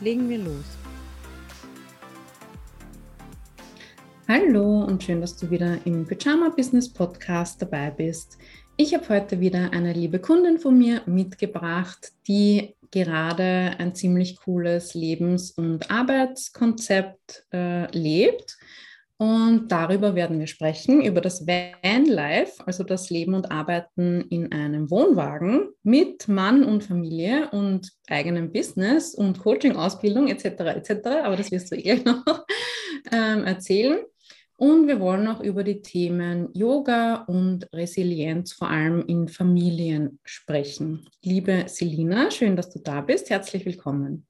Legen wir los. Hallo und schön, dass du wieder im Pyjama Business Podcast dabei bist. Ich habe heute wieder eine liebe Kundin von mir mitgebracht, die gerade ein ziemlich cooles Lebens- und Arbeitskonzept äh, lebt und darüber werden wir sprechen, über das Vanlife, also das Leben und Arbeiten in einem Wohnwagen mit Mann und Familie und eigenem Business und Coaching-Ausbildung etc. etc. Aber das wirst du eh noch ähm, erzählen. Und wir wollen auch über die Themen Yoga und Resilienz, vor allem in Familien, sprechen. Liebe Selina, schön, dass du da bist. Herzlich willkommen.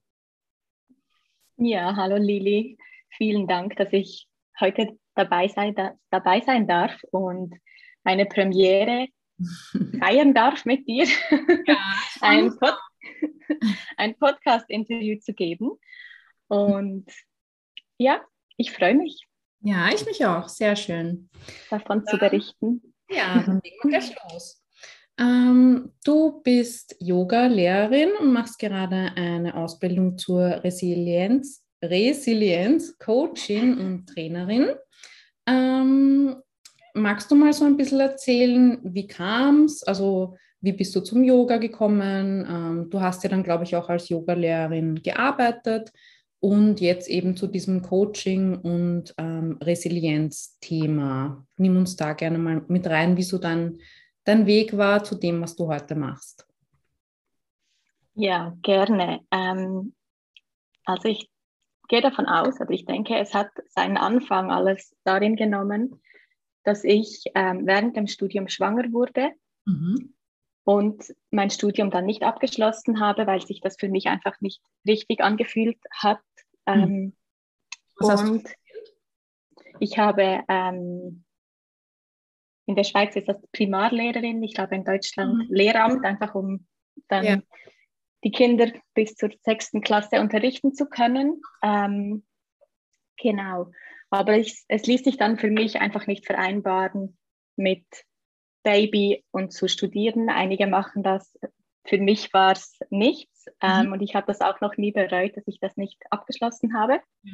Ja, hallo Lili. Vielen Dank, dass ich heute dabei sein, da, dabei sein darf und eine Premiere feiern darf mit dir, ja, ein, Pod ein Podcast-Interview zu geben. Und ja, ich freue mich. Ja, ich mich auch. Sehr schön. Davon zu berichten. Ja, dann legen wir gleich los. Ähm, du bist Yoga-Lehrerin und machst gerade eine Ausbildung zur Resilienz Resilienz, Coaching und Trainerin. Ähm, magst du mal so ein bisschen erzählen, wie kam es? Also wie bist du zum Yoga gekommen? Ähm, du hast ja dann, glaube ich, auch als Yogalehrerin gearbeitet und jetzt eben zu diesem Coaching und ähm, Resilienz-Thema. Nimm uns da gerne mal mit rein, wie so dein, dein Weg war zu dem, was du heute machst. Ja, gerne. Ähm, also ich gehe davon aus, also ich denke, es hat seinen Anfang alles darin genommen, dass ich ähm, während dem Studium schwanger wurde mhm. und mein Studium dann nicht abgeschlossen habe, weil sich das für mich einfach nicht richtig angefühlt hat. Mhm. Ähm, und ich habe ähm, in der Schweiz ist das Primarlehrerin, ich glaube in Deutschland mhm. Lehramt, einfach um dann ja die Kinder bis zur sechsten Klasse unterrichten zu können. Ähm, genau. Aber ich, es ließ sich dann für mich einfach nicht vereinbaren mit Baby und zu studieren. Einige machen das. Für mich war es nichts. Ähm, mhm. und ich habe das auch noch nie bereut, dass ich das nicht abgeschlossen habe, ja.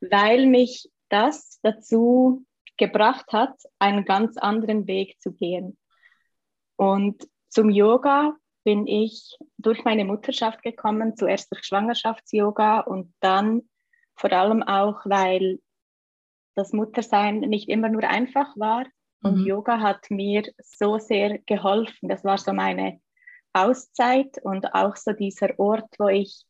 weil mich das dazu gebracht hat, einen ganz anderen Weg zu gehen. Und zum Yoga bin ich durch meine Mutterschaft gekommen, zuerst durch Schwangerschafts-Yoga und dann vor allem auch, weil das Muttersein nicht immer nur einfach war. Und mhm. Yoga hat mir so sehr geholfen. Das war so meine Auszeit und auch so dieser Ort, wo ich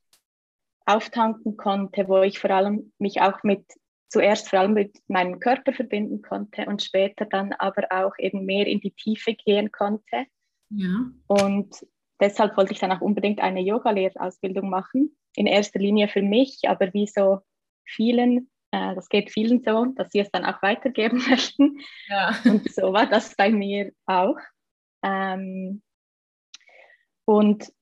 auftanken konnte, wo ich vor allem mich auch mit, zuerst vor allem mit meinem Körper verbinden konnte und später dann aber auch eben mehr in die Tiefe gehen konnte. Ja. Und deshalb wollte ich dann auch unbedingt eine Yoga-Lehrausbildung machen. In erster Linie für mich, aber wie so vielen, äh, das geht vielen so, dass sie es dann auch weitergeben möchten. Ja. Und so war das bei mir auch. Ähm, und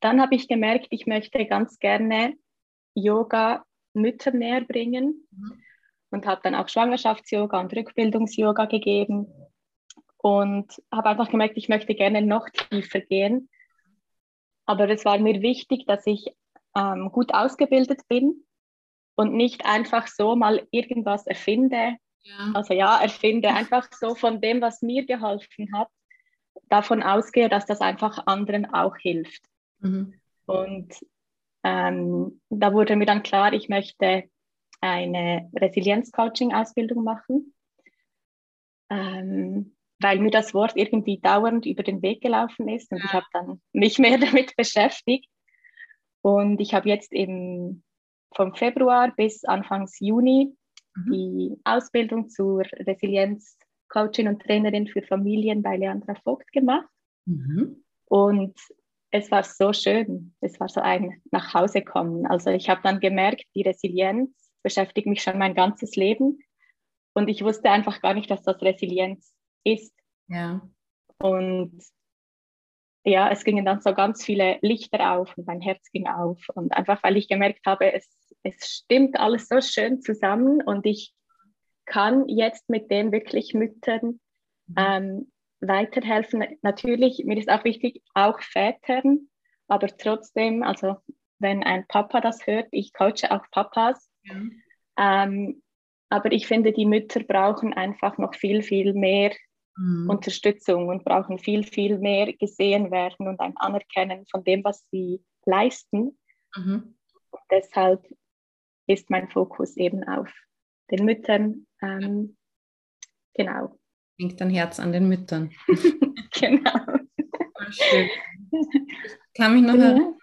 dann habe ich gemerkt, ich möchte ganz gerne Yoga Mütter näher bringen mhm. und habe dann auch Schwangerschafts-Yoga und Rückbildungs-Yoga gegeben und habe einfach gemerkt, ich möchte gerne noch tiefer gehen. Aber es war mir wichtig, dass ich ähm, gut ausgebildet bin und nicht einfach so mal irgendwas erfinde. Ja. Also ja, erfinde einfach so von dem, was mir geholfen hat, davon ausgehe, dass das einfach anderen auch hilft. Mhm. Und ähm, da wurde mir dann klar, ich möchte eine Resilienz-Coaching-Ausbildung machen. Ähm, weil mir das Wort irgendwie dauernd über den Weg gelaufen ist und ja. ich habe dann mich mehr damit beschäftigt. Und ich habe jetzt eben vom Februar bis Anfangs Juni mhm. die Ausbildung zur Resilienz Coachin und Trainerin für Familien bei Leandra Vogt gemacht. Mhm. Und es war so schön. Es war so ein Nachhausekommen. Also ich habe dann gemerkt, die Resilienz beschäftigt mich schon mein ganzes Leben. Und ich wusste einfach gar nicht, dass das Resilienz ist. Ja. Und ja, es gingen dann so ganz viele Lichter auf und mein Herz ging auf. Und einfach, weil ich gemerkt habe, es, es stimmt alles so schön zusammen und ich kann jetzt mit dem wirklich Müttern mhm. ähm, weiterhelfen. Natürlich, mir ist auch wichtig, auch Vätern, aber trotzdem, also wenn ein Papa das hört, ich coache auch Papas, ja. ähm, aber ich finde, die Mütter brauchen einfach noch viel, viel mehr mhm. Unterstützung und brauchen viel, viel mehr gesehen werden und ein Anerkennen von dem, was sie leisten. Mhm. Deshalb ist mein Fokus eben auf den Müttern. Ähm, genau. Hängt dein Herz an den Müttern. genau. Schön. Ich kann mich noch erinnern,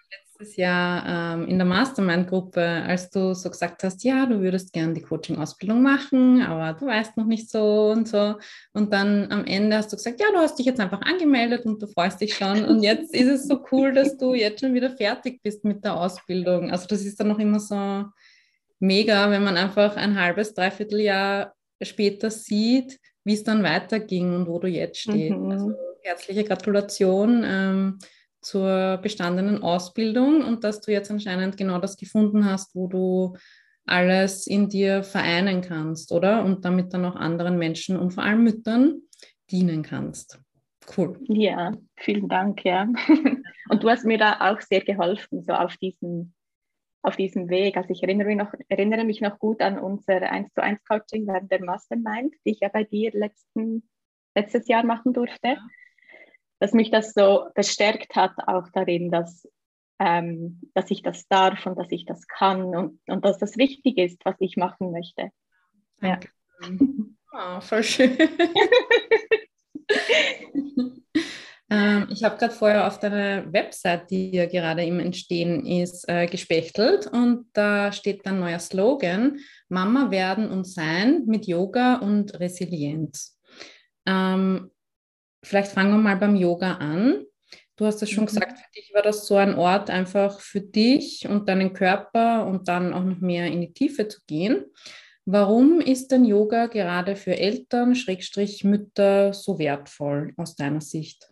letztes Jahr ähm, in der Mastermind-Gruppe, als du so gesagt hast, ja, du würdest gerne die Coaching-Ausbildung machen, aber du weißt noch nicht so und so. Und dann am Ende hast du gesagt, ja, du hast dich jetzt einfach angemeldet und du freust dich schon. Und jetzt ist es so cool, dass du jetzt schon wieder fertig bist mit der Ausbildung. Also das ist dann noch immer so mega, wenn man einfach ein halbes, dreiviertel Jahr später sieht, wie es dann weiterging und wo du jetzt stehst. Mhm. Also herzliche Gratulation. Ähm, zur bestandenen Ausbildung und dass du jetzt anscheinend genau das gefunden hast, wo du alles in dir vereinen kannst, oder? Und damit dann auch anderen Menschen und vor allem Müttern dienen kannst. Cool. Ja, vielen Dank, ja. Und du hast mir da auch sehr geholfen, so auf diesem, auf diesem Weg. Also ich erinnere mich, noch, erinnere mich noch gut an unser 1 zu 1 Coaching während der Mastermind, die ich ja bei dir letzten, letztes Jahr machen durfte. Ja dass mich das so bestärkt hat, auch darin, dass, ähm, dass ich das darf und dass ich das kann und, und dass das wichtig ist, was ich machen möchte. Ja. Oh, voll schön. ähm, ich habe gerade vorher auf deiner Website, die ja gerade im Entstehen ist, äh, gespechtelt und da steht ein neuer Slogan: Mama werden und sein mit Yoga und Resilienz. Ähm, vielleicht fangen wir mal beim Yoga an. Du hast es schon mhm. gesagt, für dich war das so ein Ort einfach für dich und deinen Körper und dann auch noch mehr in die Tiefe zu gehen. Warum ist denn Yoga gerade für Eltern, Schrägstrich Mütter so wertvoll aus deiner Sicht?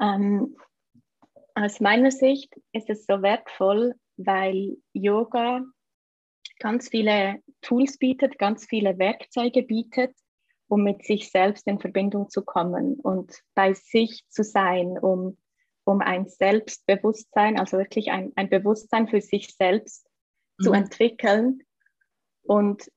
Ähm, aus meiner Sicht ist es so wertvoll, weil Yoga ganz viele Tools bietet, ganz viele Werkzeuge bietet, um mit sich selbst in Verbindung zu kommen und bei sich zu sein, um, um ein Selbstbewusstsein, also wirklich ein, ein Bewusstsein für sich selbst mhm. zu entwickeln. Und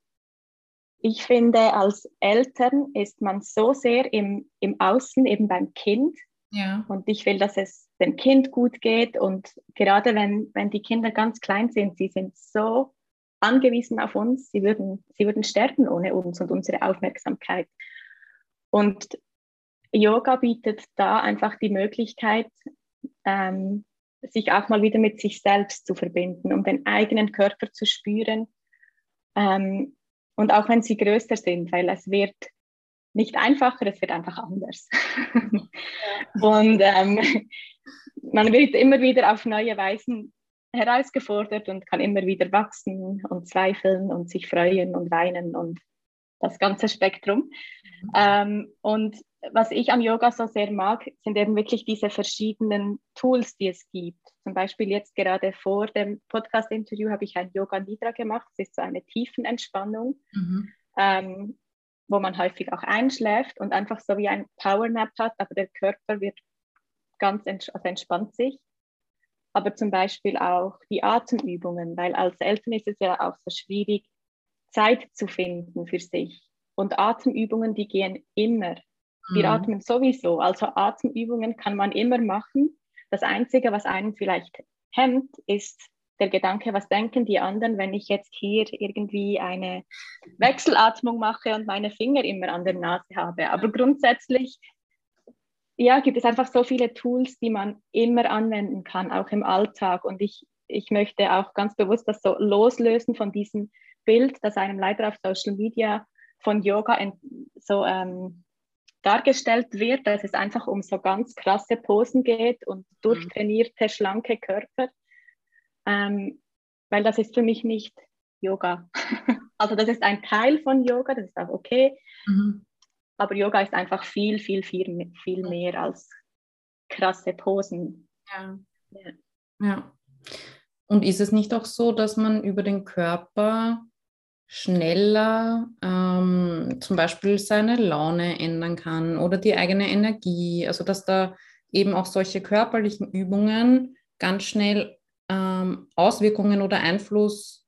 ich finde, als Eltern ist man so sehr im, im Außen, eben beim Kind. Ja. Und ich will, dass es dem Kind gut geht. Und gerade wenn, wenn die Kinder ganz klein sind, sie sind so angewiesen auf uns. Sie würden, sie würden sterben ohne uns und unsere Aufmerksamkeit. Und Yoga bietet da einfach die Möglichkeit, ähm, sich auch mal wieder mit sich selbst zu verbinden, um den eigenen Körper zu spüren. Ähm, und auch wenn sie größer sind, weil es wird nicht einfacher, es wird einfach anders. und ähm, man wird immer wieder auf neue Weisen herausgefordert und kann immer wieder wachsen und zweifeln und sich freuen und weinen und das ganze Spektrum. Mhm. Ähm, und was ich am Yoga so sehr mag, sind eben wirklich diese verschiedenen Tools, die es gibt. Zum Beispiel jetzt gerade vor dem Podcast-Interview habe ich ein Yoga Nidra gemacht. Das ist so eine Tiefenentspannung, mhm. ähm, wo man häufig auch einschläft und einfach so wie ein Power Nap hat, aber der Körper wird ganz ents also entspannt sich aber zum Beispiel auch die Atemübungen, weil als Eltern ist es ja auch so schwierig, Zeit zu finden für sich. Und Atemübungen, die gehen immer. Wir mhm. atmen sowieso. Also Atemübungen kann man immer machen. Das Einzige, was einen vielleicht hemmt, ist der Gedanke, was denken die anderen, wenn ich jetzt hier irgendwie eine Wechselatmung mache und meine Finger immer an der Nase habe. Aber grundsätzlich ja, gibt es einfach so viele Tools, die man immer anwenden kann, auch im Alltag. Und ich, ich möchte auch ganz bewusst das so loslösen von diesem Bild, das einem leider auf Social Media von Yoga so ähm, dargestellt wird, dass es einfach um so ganz krasse Posen geht und mhm. durchtrainierte, schlanke Körper. Ähm, weil das ist für mich nicht Yoga. also das ist ein Teil von Yoga, das ist auch okay. Mhm. Aber Yoga ist einfach viel, viel, viel, viel mehr als krasse Posen. Ja. ja. ja. Und ist es nicht auch so, dass man über den Körper schneller ähm, zum Beispiel seine Laune ändern kann oder die eigene Energie? Also dass da eben auch solche körperlichen Übungen ganz schnell ähm, Auswirkungen oder Einfluss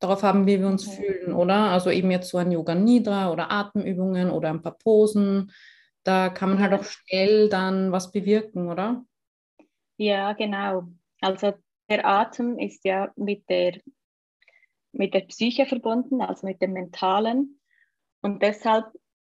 darauf haben, wie wir uns okay. fühlen, oder? Also eben jetzt so ein Yoga Nidra oder Atemübungen oder ein paar Posen. Da kann man halt auch schnell dann was bewirken, oder? Ja, genau. Also der Atem ist ja mit der, mit der Psyche verbunden, also mit dem Mentalen. Und deshalb,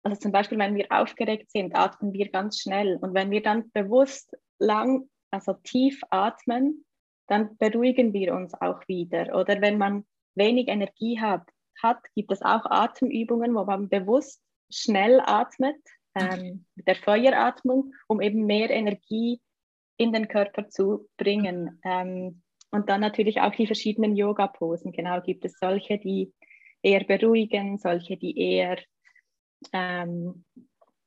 also zum Beispiel, wenn wir aufgeregt sind, atmen wir ganz schnell. Und wenn wir dann bewusst lang, also tief atmen, dann beruhigen wir uns auch wieder. Oder wenn man wenig Energie hat, hat gibt es auch Atemübungen, wo man bewusst schnell atmet, ähm, mit der Feueratmung, um eben mehr Energie in den Körper zu bringen. Ähm, und dann natürlich auch die verschiedenen Yoga-Posen. Genau, gibt es solche, die eher beruhigen, solche, die eher ähm,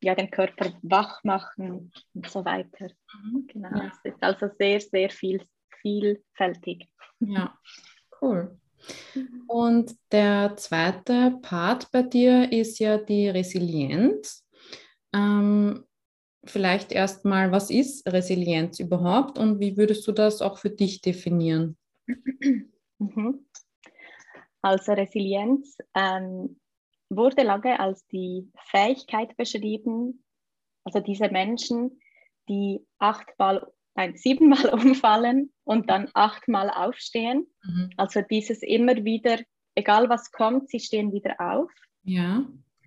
ja, den Körper wach machen und so weiter. Mhm. Genau, ja. es ist also sehr, sehr viel, vielfältig. Ja, cool. Mhm. Und der zweite Part bei dir ist ja die Resilienz. Ähm, vielleicht erstmal, was ist Resilienz überhaupt und wie würdest du das auch für dich definieren? Mhm. Also Resilienz ähm, wurde lange als die Fähigkeit beschrieben, also diese Menschen, die achtmal nein, siebenmal umfallen und dann achtmal aufstehen. Mhm. Also dieses immer wieder, egal was kommt, sie stehen wieder auf. Ja.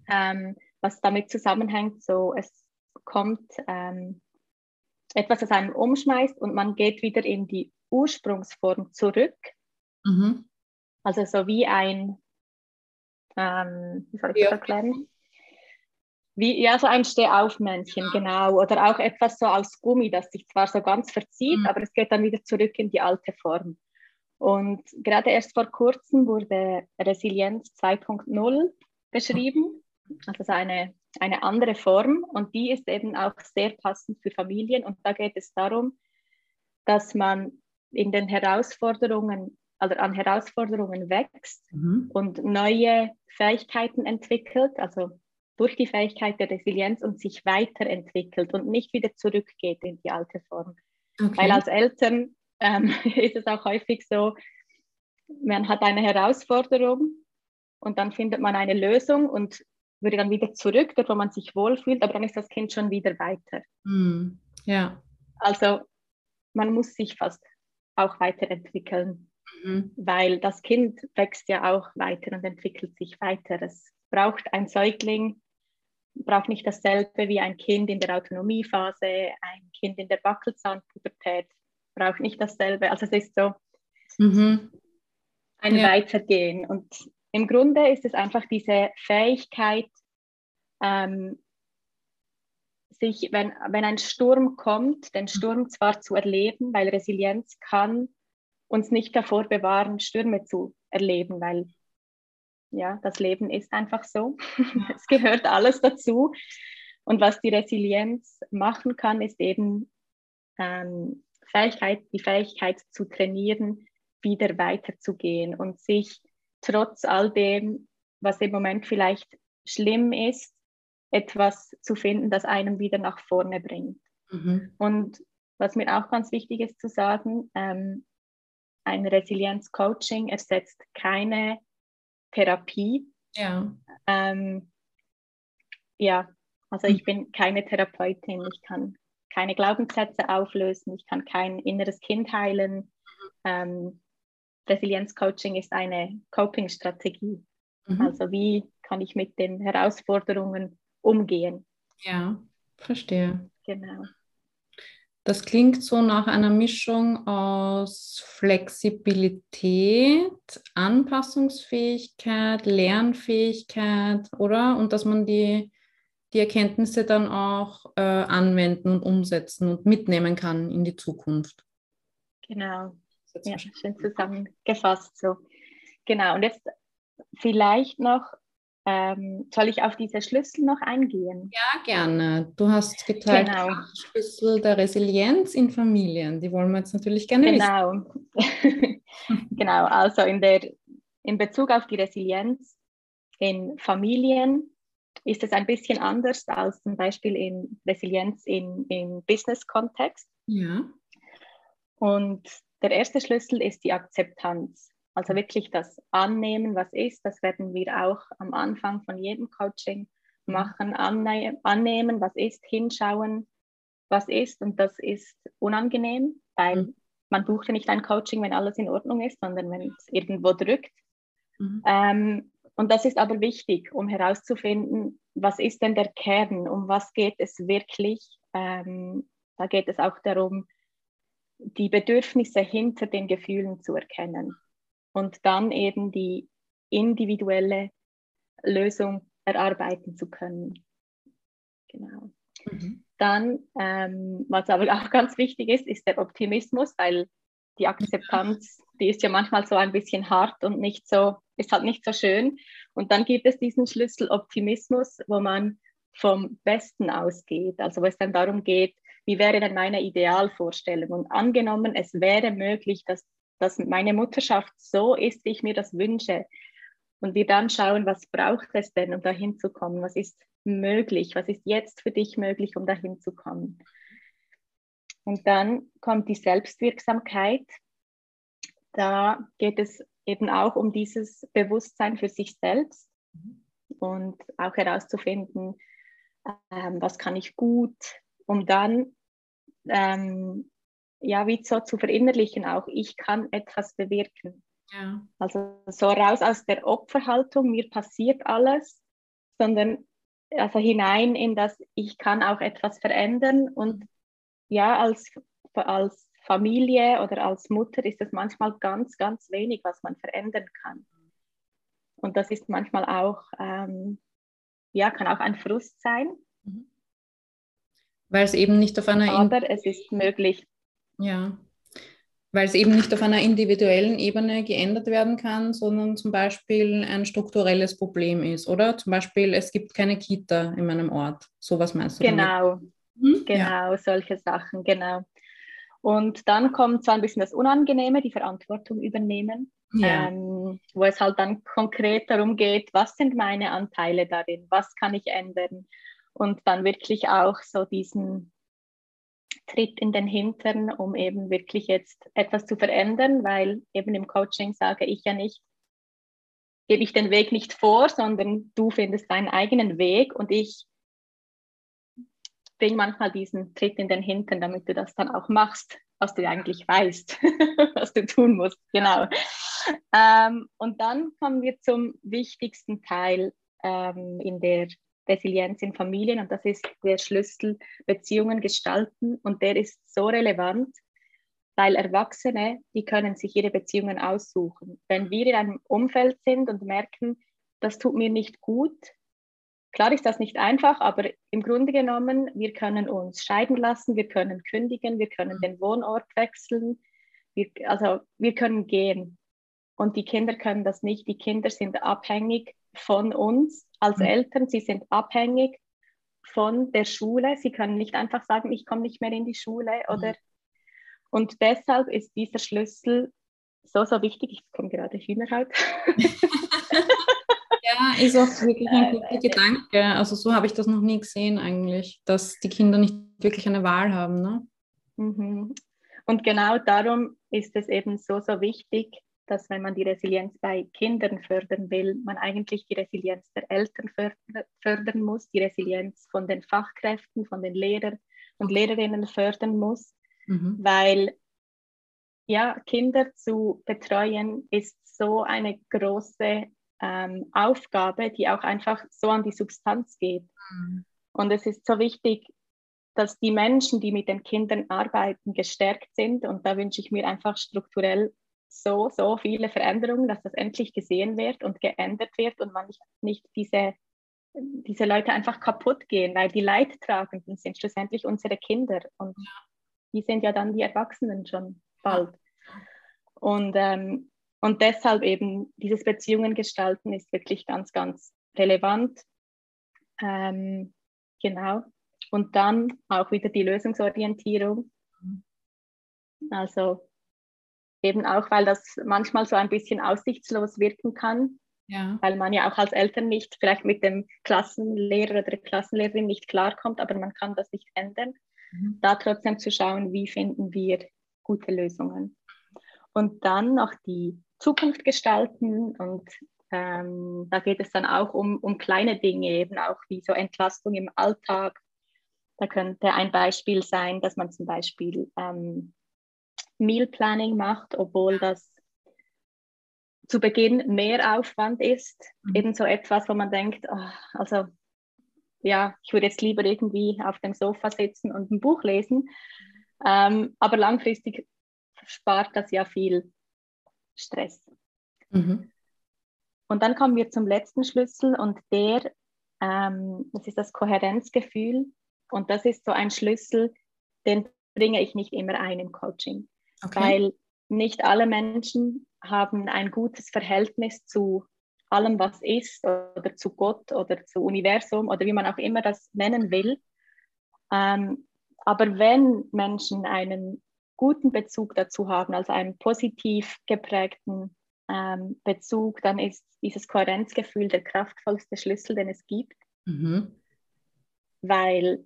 Ähm, was damit zusammenhängt, so es kommt ähm, etwas, das einen umschmeißt und man geht wieder in die Ursprungsform zurück. Mhm. Also so wie ein, ähm, wie soll ich das erklären? Wie, ja, so ein Stehaufmännchen, genau. Oder auch etwas so aus Gummi, das sich zwar so ganz verzieht, mhm. aber es geht dann wieder zurück in die alte Form. Und gerade erst vor kurzem wurde Resilienz 2.0 beschrieben, also so eine, eine andere Form. Und die ist eben auch sehr passend für Familien. Und da geht es darum, dass man in den Herausforderungen, also an Herausforderungen wächst mhm. und neue Fähigkeiten entwickelt, also durch die Fähigkeit der Resilienz und sich weiterentwickelt und nicht wieder zurückgeht in die alte Form. Okay. Weil als Eltern ähm, ist es auch häufig so, man hat eine Herausforderung und dann findet man eine Lösung und würde dann wieder zurück, dort wo man sich wohlfühlt, aber dann ist das Kind schon wieder weiter. Mm, ja. Also man muss sich fast auch weiterentwickeln, mhm. weil das Kind wächst ja auch weiter und entwickelt sich weiter. Es braucht ein Säugling braucht nicht dasselbe wie ein Kind in der Autonomiephase, ein Kind in der Wackelzahnpubertät braucht nicht dasselbe. Also es ist so mhm. ein ja. Weitergehen. Und im Grunde ist es einfach diese Fähigkeit, ähm, sich, wenn, wenn ein Sturm kommt, den Sturm zwar zu erleben, weil Resilienz kann uns nicht davor bewahren, Stürme zu erleben, weil ja, das Leben ist einfach so. es gehört alles dazu. Und was die Resilienz machen kann, ist eben ähm, Fähigkeit, die Fähigkeit zu trainieren, wieder weiterzugehen und sich trotz all dem, was im Moment vielleicht schlimm ist, etwas zu finden, das einem wieder nach vorne bringt. Mhm. Und was mir auch ganz wichtig ist zu sagen, ähm, ein Resilienz-Coaching ersetzt keine Therapie. Ja. Ähm, ja, also ich bin keine Therapeutin, ich kann keine Glaubenssätze auflösen, ich kann kein inneres Kind heilen. Ähm, Resilienz-Coaching ist eine Coping-Strategie. Mhm. Also wie kann ich mit den Herausforderungen umgehen? Ja, verstehe. Genau. Das klingt so nach einer Mischung aus Flexibilität, Anpassungsfähigkeit, Lernfähigkeit, oder? Und dass man die die Erkenntnisse dann auch äh, anwenden und umsetzen und mitnehmen kann in die Zukunft. Genau. Ja, schön zusammengefasst so. Genau. Und jetzt vielleicht noch, ähm, soll ich auf diese Schlüssel noch eingehen? Ja, gerne. Du hast geteilt genau. Schlüssel der Resilienz in Familien. Die wollen wir jetzt natürlich gerne genau. wissen. genau. Also in der in Bezug auf die Resilienz in Familien ist es ein bisschen anders als zum Beispiel in Resilienz in, im Business-Kontext. Ja. Und der erste Schlüssel ist die Akzeptanz. Also wirklich das Annehmen, was ist. Das werden wir auch am Anfang von jedem Coaching machen. Anne annehmen, was ist, hinschauen, was ist. Und das ist unangenehm, weil mhm. man bucht ja nicht ein Coaching, wenn alles in Ordnung ist, sondern wenn es irgendwo drückt. Mhm. Ähm, und das ist aber wichtig, um herauszufinden, was ist denn der Kern, um was geht es wirklich. Ähm, da geht es auch darum, die Bedürfnisse hinter den Gefühlen zu erkennen und dann eben die individuelle Lösung erarbeiten zu können. Genau. Mhm. Dann, ähm, was aber auch ganz wichtig ist, ist der Optimismus, weil die Akzeptanz, die ist ja manchmal so ein bisschen hart und nicht so, ist halt nicht so schön. Und dann gibt es diesen Schlüssel Optimismus, wo man vom Besten ausgeht. Also wo es dann darum geht, wie wäre denn meine Idealvorstellung? Und angenommen, es wäre möglich, dass, dass meine Mutterschaft so ist, wie ich mir das wünsche. Und wir dann schauen, was braucht es denn, um dahin zu kommen? Was ist möglich? Was ist jetzt für dich möglich, um dahin zu kommen? Und dann kommt die Selbstwirksamkeit. Da geht es eben auch um dieses Bewusstsein für sich selbst und auch herauszufinden, ähm, was kann ich gut, um dann ähm, ja wie so zu verinnerlichen, auch ich kann etwas bewirken. Ja. Also so raus aus der Opferhaltung, mir passiert alles, sondern also hinein in das, ich kann auch etwas verändern und ja, als, als Familie oder als Mutter ist es manchmal ganz, ganz wenig, was man verändern kann. Und das ist manchmal auch, ähm, ja, kann auch ein Frust sein. Mhm. Weil es eben nicht auf einer... Aber es ist möglich. Ja, weil es eben nicht auf einer individuellen Ebene geändert werden kann, sondern zum Beispiel ein strukturelles Problem ist, oder? Zum Beispiel, es gibt keine Kita in meinem Ort. Sowas meinst du? Genau? Mhm. Genau, ja. solche Sachen, genau. Und dann kommt so ein bisschen das Unangenehme, die Verantwortung übernehmen, ja. ähm, wo es halt dann konkret darum geht, was sind meine Anteile darin, was kann ich ändern und dann wirklich auch so diesen Tritt in den Hintern, um eben wirklich jetzt etwas zu verändern, weil eben im Coaching sage ich ja nicht, gebe ich den Weg nicht vor, sondern du findest deinen eigenen Weg und ich bring manchmal diesen Tritt in den Hintern, damit du das dann auch machst, was du eigentlich weißt, was du tun musst. Genau. Ähm, und dann kommen wir zum wichtigsten Teil ähm, in der Resilienz in Familien und das ist der Schlüssel Beziehungen gestalten und der ist so relevant, weil Erwachsene, die können sich ihre Beziehungen aussuchen. Wenn wir in einem Umfeld sind und merken, das tut mir nicht gut, Klar ist das nicht einfach, aber im Grunde genommen, wir können uns scheiden lassen, wir können kündigen, wir können den Wohnort wechseln, wir, also wir können gehen. Und die Kinder können das nicht. Die Kinder sind abhängig von uns als mhm. Eltern, sie sind abhängig von der Schule. Sie können nicht einfach sagen, ich komme nicht mehr in die Schule mhm. oder und deshalb ist dieser Schlüssel so, so wichtig. Ich bekomme gerade Hühnerhaut. Ja, ist auch wirklich ein guter Gedanke. Also so habe ich das noch nie gesehen eigentlich, dass die Kinder nicht wirklich eine Wahl haben. Ne? Mhm. Und genau darum ist es eben so, so wichtig, dass wenn man die Resilienz bei Kindern fördern will, man eigentlich die Resilienz der Eltern fördern muss, die Resilienz von den Fachkräften, von den Lehrern und Lehrerinnen fördern muss, mhm. weil ja, Kinder zu betreuen ist so eine große ähm, Aufgabe, die auch einfach so an die Substanz geht. Mhm. Und es ist so wichtig, dass die Menschen, die mit den Kindern arbeiten, gestärkt sind. Und da wünsche ich mir einfach strukturell so, so viele Veränderungen, dass das endlich gesehen wird und geändert wird und man nicht, nicht diese diese Leute einfach kaputt gehen, weil die Leidtragenden sind schlussendlich unsere Kinder und die sind ja dann die Erwachsenen schon bald. Und, ähm, und deshalb eben dieses Beziehungen gestalten ist wirklich ganz, ganz relevant. Ähm, genau. Und dann auch wieder die Lösungsorientierung. Mhm. Also eben auch, weil das manchmal so ein bisschen aussichtslos wirken kann, ja. weil man ja auch als Eltern nicht vielleicht mit dem Klassenlehrer oder der Klassenlehrerin nicht klarkommt, aber man kann das nicht ändern. Mhm. Da trotzdem zu schauen, wie finden wir gute Lösungen. Und dann noch die Zukunft gestalten und ähm, da geht es dann auch um, um kleine Dinge, eben auch wie so Entlastung im Alltag. Da könnte ein Beispiel sein, dass man zum Beispiel ähm, Meal Planning macht, obwohl das zu Beginn mehr Aufwand ist. Mhm. Eben so etwas, wo man denkt, oh, also ja, ich würde jetzt lieber irgendwie auf dem Sofa sitzen und ein Buch lesen. Ähm, aber langfristig spart das ja viel Stress. Mhm. Und dann kommen wir zum letzten Schlüssel und der, ähm, das ist das Kohärenzgefühl. Und das ist so ein Schlüssel, den bringe ich nicht immer ein im Coaching, okay. weil nicht alle Menschen haben ein gutes Verhältnis zu allem, was ist oder zu Gott oder zu Universum oder wie man auch immer das nennen will. Ähm, aber wenn Menschen einen guten Bezug dazu haben, also einen positiv geprägten ähm, Bezug, dann ist dieses Kohärenzgefühl der kraftvollste Schlüssel, den es gibt. Mhm. Weil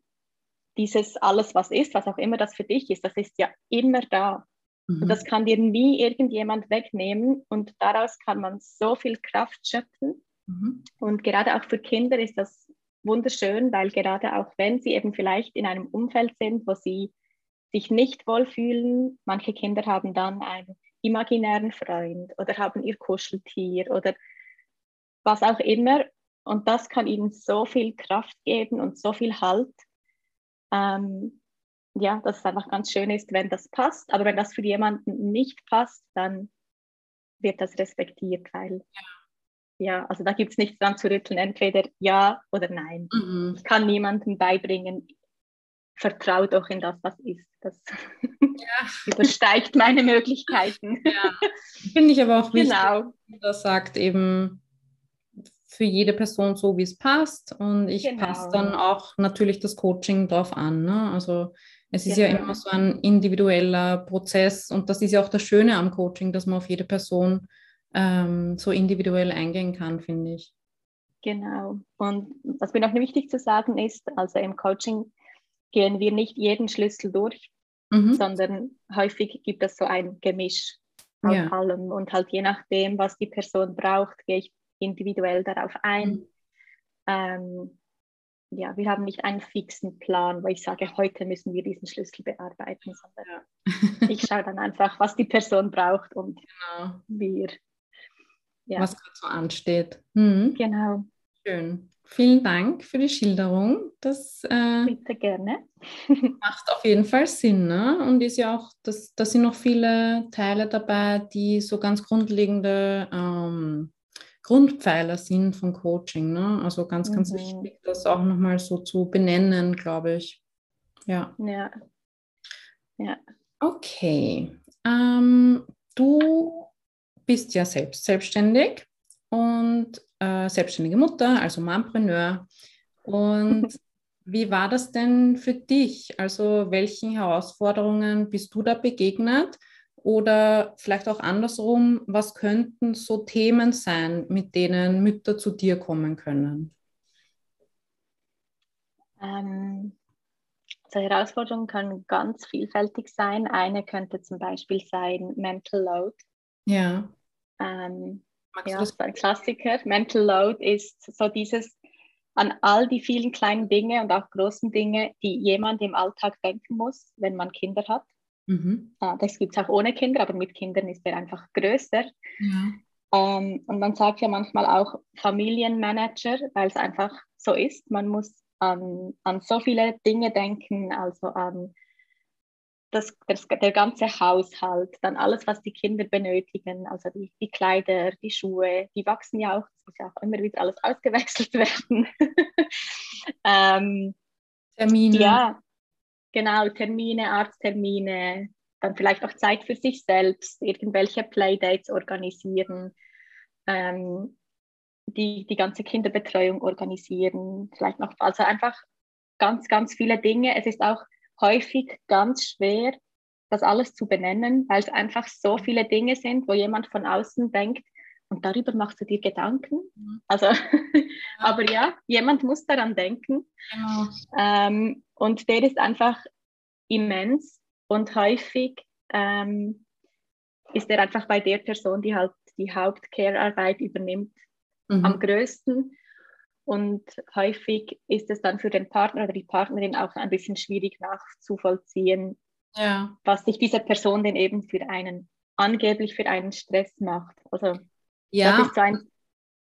dieses alles, was ist, was auch immer das für dich ist, das ist ja immer da. Mhm. Und das kann dir nie irgendjemand wegnehmen und daraus kann man so viel Kraft schöpfen. Mhm. Und gerade auch für Kinder ist das wunderschön, weil gerade auch wenn sie eben vielleicht in einem Umfeld sind, wo sie sich nicht wohlfühlen, manche Kinder haben dann einen imaginären Freund oder haben ihr Kuscheltier oder was auch immer. Und das kann ihnen so viel Kraft geben und so viel Halt. Ähm, ja, dass es einfach ganz schön ist, wenn das passt. Aber wenn das für jemanden nicht passt, dann wird das respektiert, weil ja, also da gibt es nichts dran zu rütteln, entweder ja oder nein. Mhm. Ich kann niemandem beibringen, vertraue doch in das, was ist. Das ja. übersteigt meine Möglichkeiten. Ja. Finde ich aber auch wichtig, genau. das sagt eben für jede Person so, wie es passt. Und ich genau. passe dann auch natürlich das Coaching drauf an. Ne? Also es ist genau. ja immer so ein individueller Prozess und das ist ja auch das Schöne am Coaching, dass man auf jede Person ähm, so individuell eingehen kann, finde ich. Genau. Und was mir noch wichtig zu sagen ist, also im Coaching gehen wir nicht jeden Schlüssel durch, mhm. sondern häufig gibt es so ein Gemisch aus ja. allem und halt je nachdem, was die Person braucht, gehe ich individuell darauf ein. Mhm. Ähm, ja, wir haben nicht einen fixen Plan, wo ich sage, heute müssen wir diesen Schlüssel bearbeiten, sondern ja. ich schaue dann einfach, was die Person braucht und genau. wir. Ja. Was gerade so ansteht. Mhm. Genau. Schön. Vielen Dank für die Schilderung. Das äh, Bitte gerne. macht auf jeden Fall Sinn. Ne? Und ist ja auch, das, da sind noch viele Teile dabei, die so ganz grundlegende ähm, Grundpfeiler sind von Coaching. Ne? Also ganz, ganz mhm. wichtig, das auch nochmal so zu benennen, glaube ich. Ja. Ja. ja. Okay. Ähm, du bist ja selbst selbstständig und äh, selbstständige Mutter, also Mompreneur. Und wie war das denn für dich? Also welchen Herausforderungen bist du da begegnet? Oder vielleicht auch andersrum, was könnten so Themen sein, mit denen Mütter zu dir kommen können? Ähm, also Herausforderungen können ganz vielfältig sein. Eine könnte zum Beispiel sein Mental Load. Ja. Ähm, ja, das ist ein Klassiker. Mental Load ist so dieses an all die vielen kleinen Dinge und auch großen Dinge, die jemand im Alltag denken muss, wenn man Kinder hat. Mhm. Das gibt es auch ohne Kinder, aber mit Kindern ist der einfach größer. Ja. Ähm, und man sagt ja manchmal auch Familienmanager, weil es einfach so ist. Man muss an, an so viele Dinge denken, also an das, das, der ganze Haushalt, dann alles, was die Kinder benötigen, also die, die Kleider, die Schuhe, die wachsen ja auch, es muss ja auch immer wieder alles ausgewechselt werden. ähm, Termine. Ja, genau, Termine, Arzttermine, dann vielleicht auch Zeit für sich selbst, irgendwelche Playdates organisieren, ähm, die, die ganze Kinderbetreuung organisieren, vielleicht noch, also einfach ganz, ganz viele Dinge. Es ist auch häufig ganz schwer, das alles zu benennen, weil es einfach so viele Dinge sind, wo jemand von außen denkt, und darüber machst du dir Gedanken. Mhm. Also, aber ja, jemand muss daran denken. Genau. Ähm, und der ist einfach immens und häufig ähm, ist er einfach bei der Person, die halt die Haupt-Care-Arbeit übernimmt, mhm. am größten. Und häufig ist es dann für den Partner oder die Partnerin auch ein bisschen schwierig nachzuvollziehen, ja. was sich diese Person denn eben für einen, angeblich für einen Stress macht. Also ja. das ist so ein.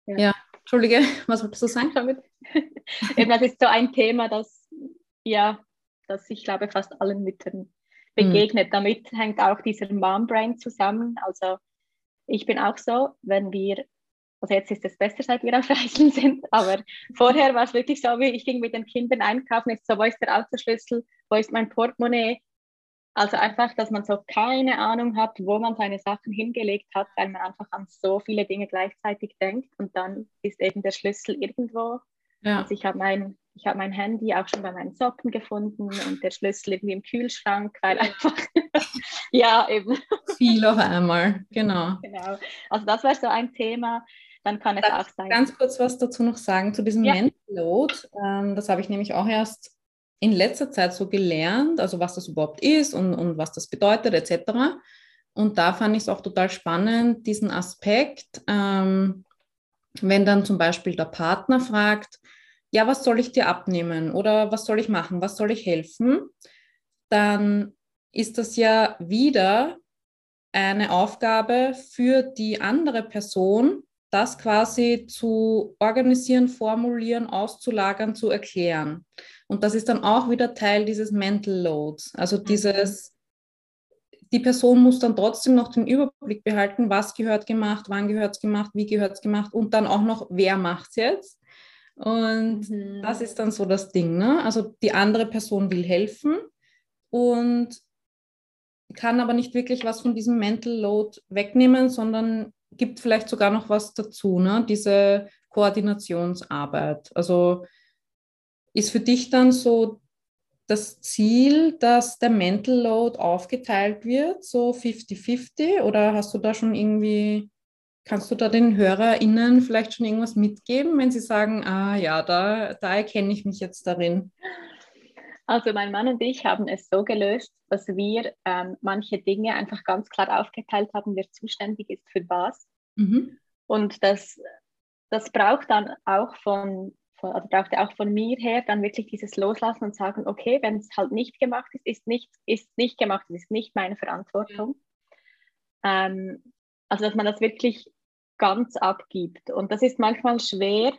Ja, ja. Entschuldige, was wolltest du sagen damit? eben, das ist so ein Thema, das ja, das ich glaube fast allen Müttern begegnet. Hm. Damit hängt auch dieser Mom-Brain zusammen. Also ich bin auch so, wenn wir also jetzt ist es besser, seit wir auf Reisen sind, aber vorher war es wirklich so, wie ich ging mit den Kindern einkaufen, ist so, wo ist der Autoschlüssel, wo ist mein Portemonnaie? Also einfach, dass man so keine Ahnung hat, wo man seine Sachen hingelegt hat, weil man einfach an so viele Dinge gleichzeitig denkt und dann ist eben der Schlüssel irgendwo. Ja. Also ich habe mein, ich hab mein Handy auch schon bei meinen Socken gefunden und der Schlüssel irgendwie im Kühlschrank, weil einfach, ja, eben. Viel auf einmal, genau. Genau. Also das war so ein Thema dann kann es auch sein. Ganz kurz was dazu noch sagen zu diesem ja. Mental Load. Ähm, das habe ich nämlich auch erst in letzter Zeit so gelernt, also was das überhaupt ist und, und was das bedeutet etc. Und da fand ich es auch total spannend, diesen Aspekt, ähm, wenn dann zum Beispiel der Partner fragt, ja, was soll ich dir abnehmen oder was soll ich machen, was soll ich helfen, dann ist das ja wieder eine Aufgabe für die andere Person, das quasi zu organisieren, formulieren, auszulagern, zu erklären. Und das ist dann auch wieder Teil dieses Mental Loads. Also mhm. dieses, die Person muss dann trotzdem noch den Überblick behalten, was gehört gemacht, wann gehört es gemacht, wie gehört es gemacht und dann auch noch, wer macht es jetzt. Und mhm. das ist dann so das Ding. Ne? Also die andere Person will helfen und kann aber nicht wirklich was von diesem Mental Load wegnehmen, sondern gibt vielleicht sogar noch was dazu, ne? diese Koordinationsarbeit. Also ist für dich dann so das Ziel, dass der Mental Load aufgeteilt wird, so 50-50? Oder hast du da schon irgendwie, kannst du da den HörerInnen vielleicht schon irgendwas mitgeben, wenn sie sagen, ah ja, da, da erkenne ich mich jetzt darin? Also mein Mann und ich haben es so gelöst, dass wir ähm, manche Dinge einfach ganz klar aufgeteilt haben, wer zuständig ist für was. Mhm. Und das, das braucht dann auch von, von, also braucht auch von mir her dann wirklich dieses Loslassen und sagen, okay, wenn es halt nicht gemacht ist, ist nicht, ist nicht gemacht, ist nicht meine Verantwortung. Ja. Ähm, also dass man das wirklich ganz abgibt. Und das ist manchmal schwer,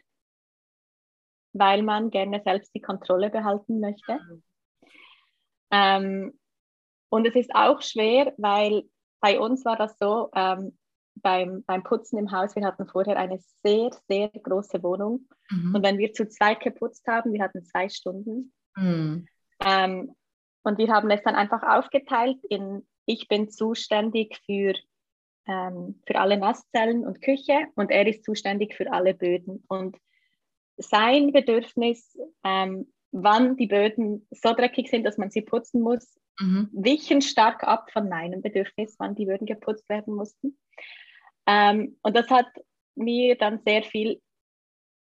weil man gerne selbst die Kontrolle behalten möchte. Ähm, und es ist auch schwer, weil bei uns war das so, ähm, beim, beim Putzen im Haus, wir hatten vorher eine sehr, sehr große Wohnung. Mhm. Und wenn wir zu zweit geputzt haben, wir hatten zwei Stunden. Mhm. Ähm, und wir haben es dann einfach aufgeteilt in, ich bin zuständig für, ähm, für alle Nasszellen und Küche und er ist zuständig für alle Böden. Und sein Bedürfnis, ähm, wann die Böden so dreckig sind, dass man sie putzen muss, mhm. wichen stark ab von meinem Bedürfnis, wann die Böden geputzt werden mussten. Ähm, und das hat mir dann sehr viel,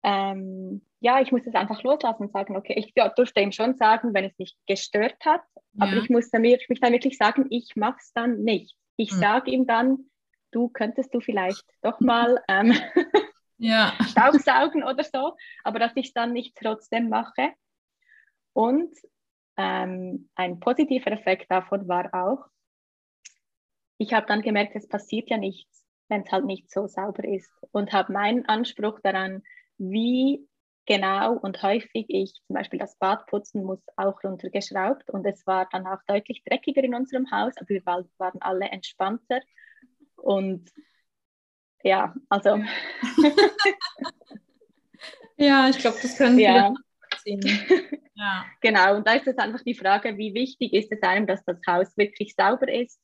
ähm, ja, ich muss es einfach loslassen und sagen, okay, ich ja, durfte ihm schon sagen, wenn es mich gestört hat, ja. aber ich muss dann, mich dann wirklich sagen, ich mache es dann nicht. Ich mhm. sage ihm dann, du könntest du vielleicht doch mal ähm, ja. Staubsaugen oder so, aber dass ich es dann nicht trotzdem mache. Und ähm, ein positiver Effekt davon war auch, ich habe dann gemerkt, es passiert ja nichts, wenn es halt nicht so sauber ist und habe meinen Anspruch daran, wie genau und häufig ich zum Beispiel das Bad putzen muss auch runtergeschraubt und es war dann auch deutlich dreckiger in unserem Haus, aber wir waren alle entspannter und ja, also. ja, ich glaube, das können ja. ja. Genau, und da ist es einfach die Frage, wie wichtig ist es einem, dass das Haus wirklich sauber ist.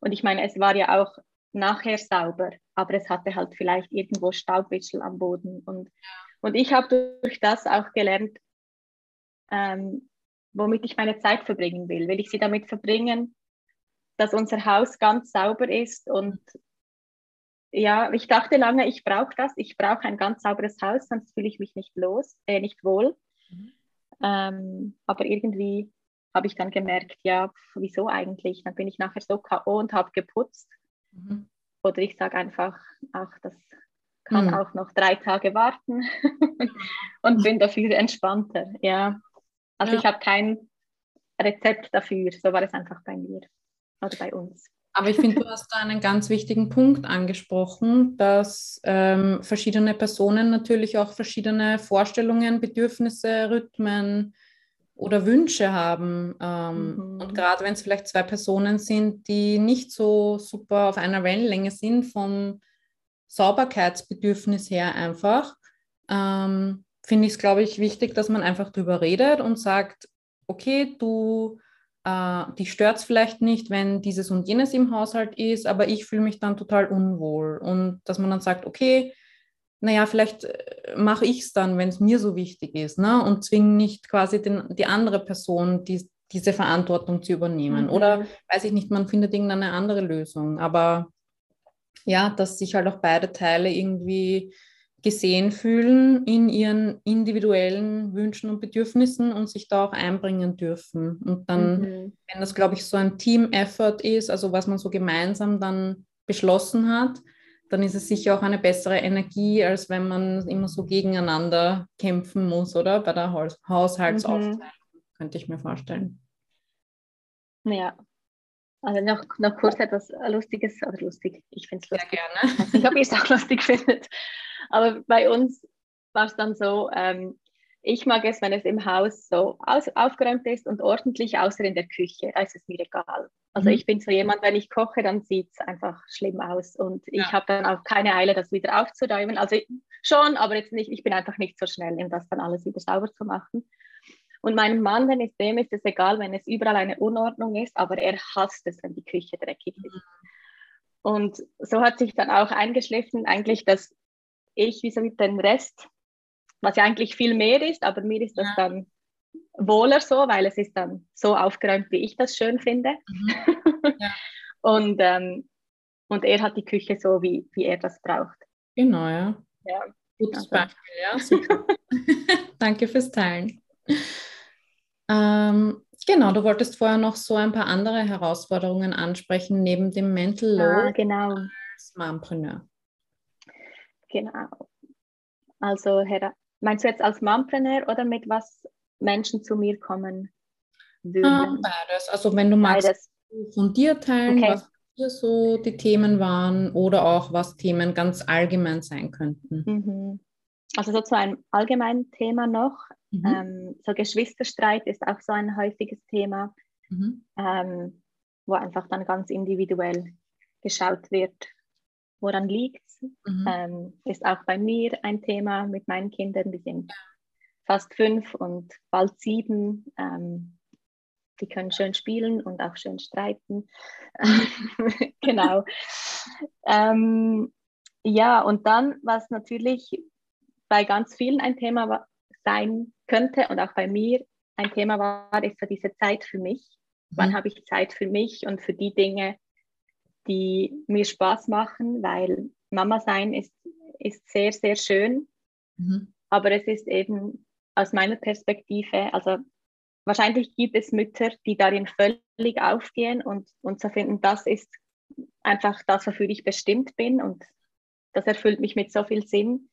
Und ich meine, es war ja auch nachher sauber, aber es hatte halt vielleicht irgendwo Staubwitschel am Boden. Und, und ich habe durch das auch gelernt, ähm, womit ich meine Zeit verbringen will. Will ich sie damit verbringen, dass unser Haus ganz sauber ist und ja, ich dachte lange, ich brauche das. Ich brauche ein ganz sauberes Haus, sonst fühle ich mich nicht los, äh, nicht wohl. Mhm. Ähm, aber irgendwie habe ich dann gemerkt, ja, wieso eigentlich? Dann bin ich nachher so K.O. und habe geputzt. Mhm. Oder ich sage einfach, ach, das kann mhm. auch noch drei Tage warten und bin dafür entspannter. Ja, also ja. ich habe kein Rezept dafür, so war es einfach bei mir oder bei uns. Aber ich finde, du hast da einen ganz wichtigen Punkt angesprochen, dass ähm, verschiedene Personen natürlich auch verschiedene Vorstellungen, Bedürfnisse, Rhythmen oder Wünsche haben. Ähm, mhm. Und gerade wenn es vielleicht zwei Personen sind, die nicht so super auf einer Wellenlänge sind, vom Sauberkeitsbedürfnis her einfach, ähm, finde ich es, glaube ich, wichtig, dass man einfach drüber redet und sagt, okay, du äh, die stört es vielleicht nicht, wenn dieses und jenes im Haushalt ist, aber ich fühle mich dann total unwohl. Und dass man dann sagt, okay, naja, vielleicht äh, mache ich es dann, wenn es mir so wichtig ist, ne? und zwinge nicht quasi den, die andere Person, die, diese Verantwortung zu übernehmen. Mhm. Oder weiß ich nicht, man findet irgendeine andere Lösung. Aber ja, dass sich halt auch beide Teile irgendwie gesehen fühlen in ihren individuellen Wünschen und Bedürfnissen und sich da auch einbringen dürfen. Und dann, mhm. wenn das, glaube ich, so ein Team-Effort ist, also was man so gemeinsam dann beschlossen hat, dann ist es sicher auch eine bessere Energie, als wenn man immer so gegeneinander kämpfen muss, oder? Bei der Haus Haushaltsaufteilung, mhm. könnte ich mir vorstellen. Ja. Also noch, noch kurz etwas Lustiges, oder lustig, ich finde es lustig. Sehr gerne. Ich ob ihr es auch lustig findet. Aber bei uns war es dann so, ähm, ich mag es, wenn es im Haus so aus, aufgeräumt ist und ordentlich, außer in der Küche. Da ist es mir egal. Also mhm. ich bin so jemand, wenn ich koche, dann sieht es einfach schlimm aus. Und ja. ich habe dann auch keine Eile, das wieder aufzuräumen. Also schon, aber jetzt nicht, ich bin einfach nicht so schnell, um das dann alles wieder sauber zu machen. Und meinem Mann, wenn es dem ist es egal, wenn es überall eine Unordnung ist, aber er hasst es, wenn die Küche dreckig ist. Und so hat sich dann auch eingeschliffen, eigentlich, dass ich wie so mit dem Rest, was ja eigentlich viel mehr ist, aber mir ist das ja. dann wohler so, weil es ist dann so aufgeräumt, wie ich das schön finde. Mhm. Ja. und, ähm, und er hat die Küche so, wie, wie er das braucht. Genau, ja. ja. Gutes also. Beispiel, ja. Danke fürs Teilen. Ähm, genau, du wolltest vorher noch so ein paar andere Herausforderungen ansprechen, neben dem Mental Load ah, genau. als Mompreneur. Genau. Also, meinst du jetzt als Mompreneur oder mit was Menschen zu mir kommen würden? Ah, beides. Also, wenn du magst, beides. von dir teilen, okay. was hier so die Themen waren oder auch was Themen ganz allgemein sein könnten. Mhm. Also so zu einem allgemeinen Thema noch. Mhm. Ähm, so Geschwisterstreit ist auch so ein häufiges Thema, mhm. ähm, wo einfach dann ganz individuell geschaut wird, woran liegt es. Mhm. Ähm, ist auch bei mir ein Thema mit meinen Kindern, die sind fast fünf und bald sieben. Ähm, die können schön spielen und auch schön streiten. genau. ähm, ja, und dann, was natürlich bei ganz vielen ein Thema sein könnte und auch bei mir ein Thema war, ist so diese Zeit für mich. Mhm. Wann habe ich Zeit für mich und für die Dinge, die mir Spaß machen, weil Mama sein ist, ist sehr, sehr schön. Mhm. Aber es ist eben aus meiner Perspektive, also wahrscheinlich gibt es Mütter, die darin völlig aufgehen und, und so finden, das ist einfach das, wofür ich bestimmt bin und das erfüllt mich mit so viel Sinn.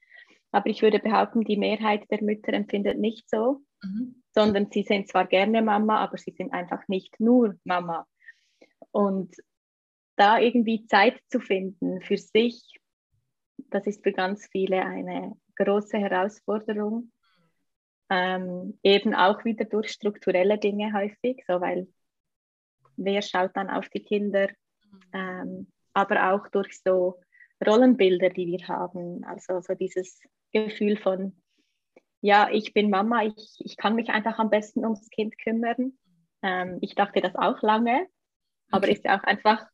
Aber ich würde behaupten, die Mehrheit der Mütter empfindet nicht so, mhm. sondern sie sind zwar gerne Mama, aber sie sind einfach nicht nur Mama. Und da irgendwie Zeit zu finden für sich, das ist für ganz viele eine große Herausforderung. Ähm, eben auch wieder durch strukturelle Dinge häufig, so weil wer schaut dann auf die Kinder, ähm, aber auch durch so Rollenbilder, die wir haben. Also so dieses Gefühl von, ja, ich bin Mama, ich, ich kann mich einfach am besten ums Kind kümmern. Ähm, ich dachte das auch lange, aber okay. ist ja auch einfach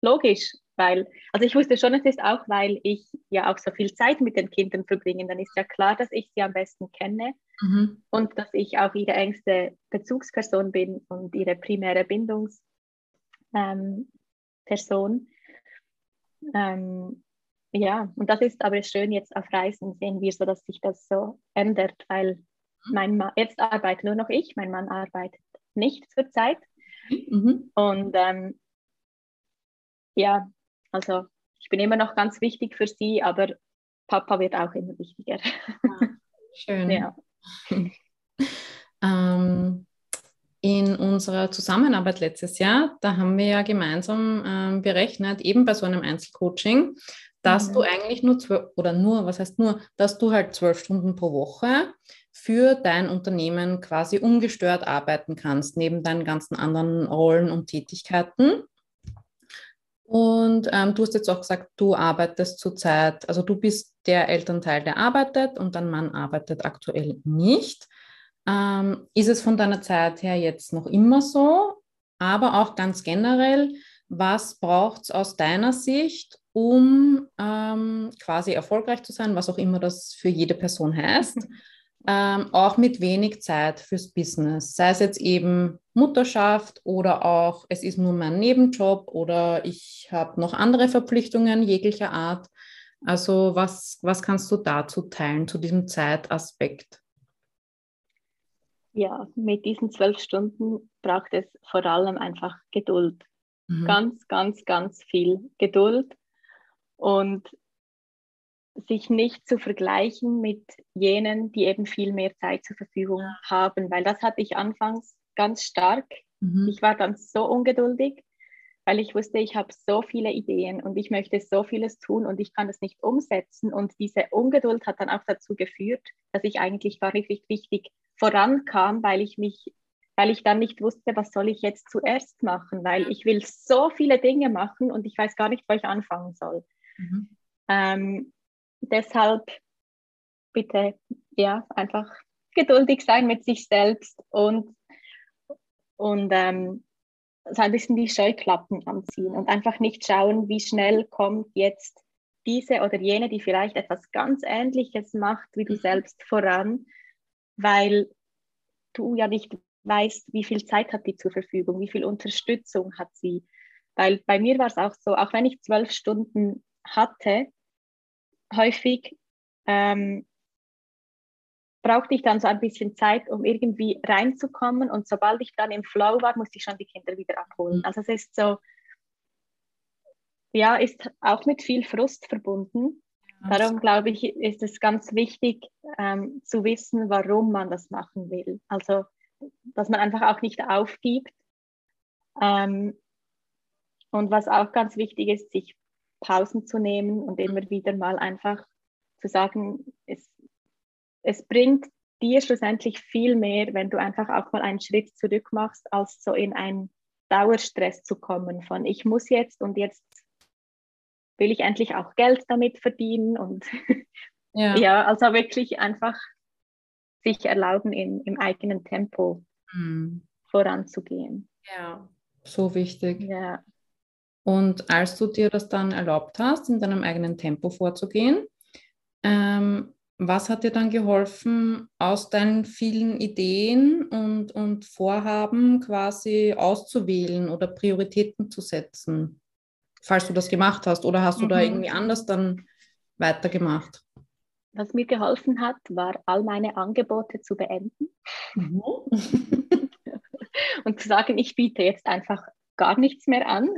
logisch, weil, also ich wusste schon, es ist auch, weil ich ja auch so viel Zeit mit den Kindern verbringe, dann ist ja klar, dass ich sie am besten kenne mhm. und dass ich auch ihre engste Bezugsperson bin und ihre primäre Bindungsperson. Ähm, ähm, ja, und das ist aber schön, jetzt auf Reisen sehen wir so, dass sich das so ändert, weil mhm. mein Mann, jetzt arbeite nur noch ich, mein Mann arbeitet nicht zurzeit. Mhm. Und ähm, ja, also ich bin immer noch ganz wichtig für sie, aber Papa wird auch immer wichtiger. Ja, schön. Ja. ähm, in unserer Zusammenarbeit letztes Jahr, da haben wir ja gemeinsam ähm, berechnet, eben bei so einem Einzelcoaching, dass mhm. du eigentlich nur zwölf, oder nur, was heißt nur, dass du halt zwölf Stunden pro Woche für dein Unternehmen quasi ungestört arbeiten kannst, neben deinen ganzen anderen Rollen und Tätigkeiten. Und ähm, du hast jetzt auch gesagt, du arbeitest zurzeit, also du bist der Elternteil, der arbeitet und dein Mann arbeitet aktuell nicht. Ähm, ist es von deiner Zeit her jetzt noch immer so? Aber auch ganz generell, was braucht es aus deiner Sicht, um ähm, quasi erfolgreich zu sein, was auch immer das für jede Person heißt? ähm, auch mit wenig Zeit fürs Business, sei es jetzt eben Mutterschaft oder auch es ist nur mein Nebenjob oder ich habe noch andere Verpflichtungen jeglicher Art. Also was, was kannst du dazu teilen, zu diesem Zeitaspekt? Ja, mit diesen zwölf Stunden braucht es vor allem einfach Geduld. Mhm. Ganz, ganz, ganz viel Geduld. Und sich nicht zu vergleichen mit jenen, die eben viel mehr Zeit zur Verfügung haben, weil das hatte ich anfangs ganz stark. Mhm. Ich war dann so ungeduldig, weil ich wusste, ich habe so viele Ideen und ich möchte so vieles tun und ich kann es nicht umsetzen. Und diese Ungeduld hat dann auch dazu geführt, dass ich eigentlich gar nicht richtig vorankam, weil ich mich, weil ich dann nicht wusste, was soll ich jetzt zuerst machen, weil ich will so viele Dinge machen und ich weiß gar nicht, wo ich anfangen soll. Mhm. Ähm, deshalb bitte ja einfach geduldig sein mit sich selbst und, und ähm, so ein bisschen die Scheuklappen anziehen und einfach nicht schauen, wie schnell kommt jetzt diese oder jene, die vielleicht etwas ganz Ähnliches macht wie du mhm. selbst voran, weil du ja nicht weißt, wie viel Zeit hat die zur Verfügung, wie viel Unterstützung hat sie. Weil bei mir war es auch so, auch wenn ich zwölf Stunden hatte, häufig ähm, brauchte ich dann so ein bisschen Zeit, um irgendwie reinzukommen. Und sobald ich dann im Flow war, musste ich schon die Kinder wieder abholen. Mhm. Also es ist so, ja, ist auch mit viel Frust verbunden. Darum glaube ich, ist es ganz wichtig ähm, zu wissen, warum man das machen will. Also, dass man einfach auch nicht aufgibt. Ähm, und was auch ganz wichtig ist, sich Pausen zu nehmen und immer wieder mal einfach zu sagen, es, es bringt dir schlussendlich viel mehr, wenn du einfach auch mal einen Schritt zurück machst, als so in einen Dauerstress zu kommen von ich muss jetzt und jetzt will ich endlich auch Geld damit verdienen und ja, ja also wirklich einfach sich erlauben, in, im eigenen Tempo mhm. voranzugehen. Ja, so wichtig. Ja. Und als du dir das dann erlaubt hast, in deinem eigenen Tempo vorzugehen, ähm, was hat dir dann geholfen, aus deinen vielen Ideen und, und Vorhaben quasi auszuwählen oder Prioritäten zu setzen, falls du das gemacht hast? Oder hast du mhm. da irgendwie anders dann weitergemacht? Was mir geholfen hat, war, all meine Angebote zu beenden. Mhm. und zu sagen, ich biete jetzt einfach gar nichts mehr an.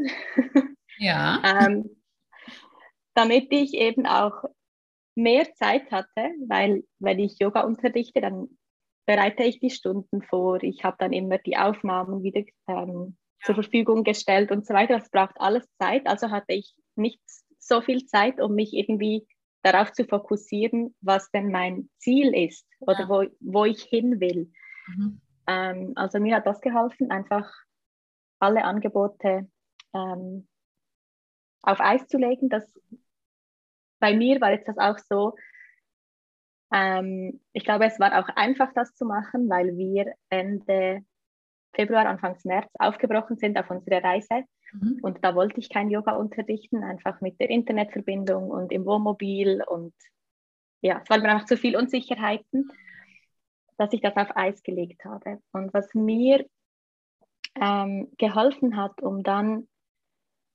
Ja. ähm, damit ich eben auch mehr Zeit hatte, weil wenn ich Yoga unterrichte, dann bereite ich die Stunden vor. Ich habe dann immer die Aufnahmen wieder ähm, ja. zur Verfügung gestellt und so weiter. Das braucht alles Zeit. Also hatte ich nicht so viel Zeit, um mich irgendwie darauf zu fokussieren, was denn mein Ziel ist oder ja. wo, wo ich hin will. Mhm. Ähm, also mir hat das geholfen, einfach alle Angebote ähm, auf Eis zu legen. Das, bei mir war jetzt das auch so, ähm, ich glaube, es war auch einfach, das zu machen, weil wir Ende Februar, Anfang März aufgebrochen sind auf unsere Reise. Mhm. Und da wollte ich kein Yoga unterrichten, einfach mit der Internetverbindung und im Wohnmobil. Und ja, es waren mir einfach zu viel Unsicherheiten, dass ich das auf Eis gelegt habe. Und was mir ähm, geholfen hat, um dann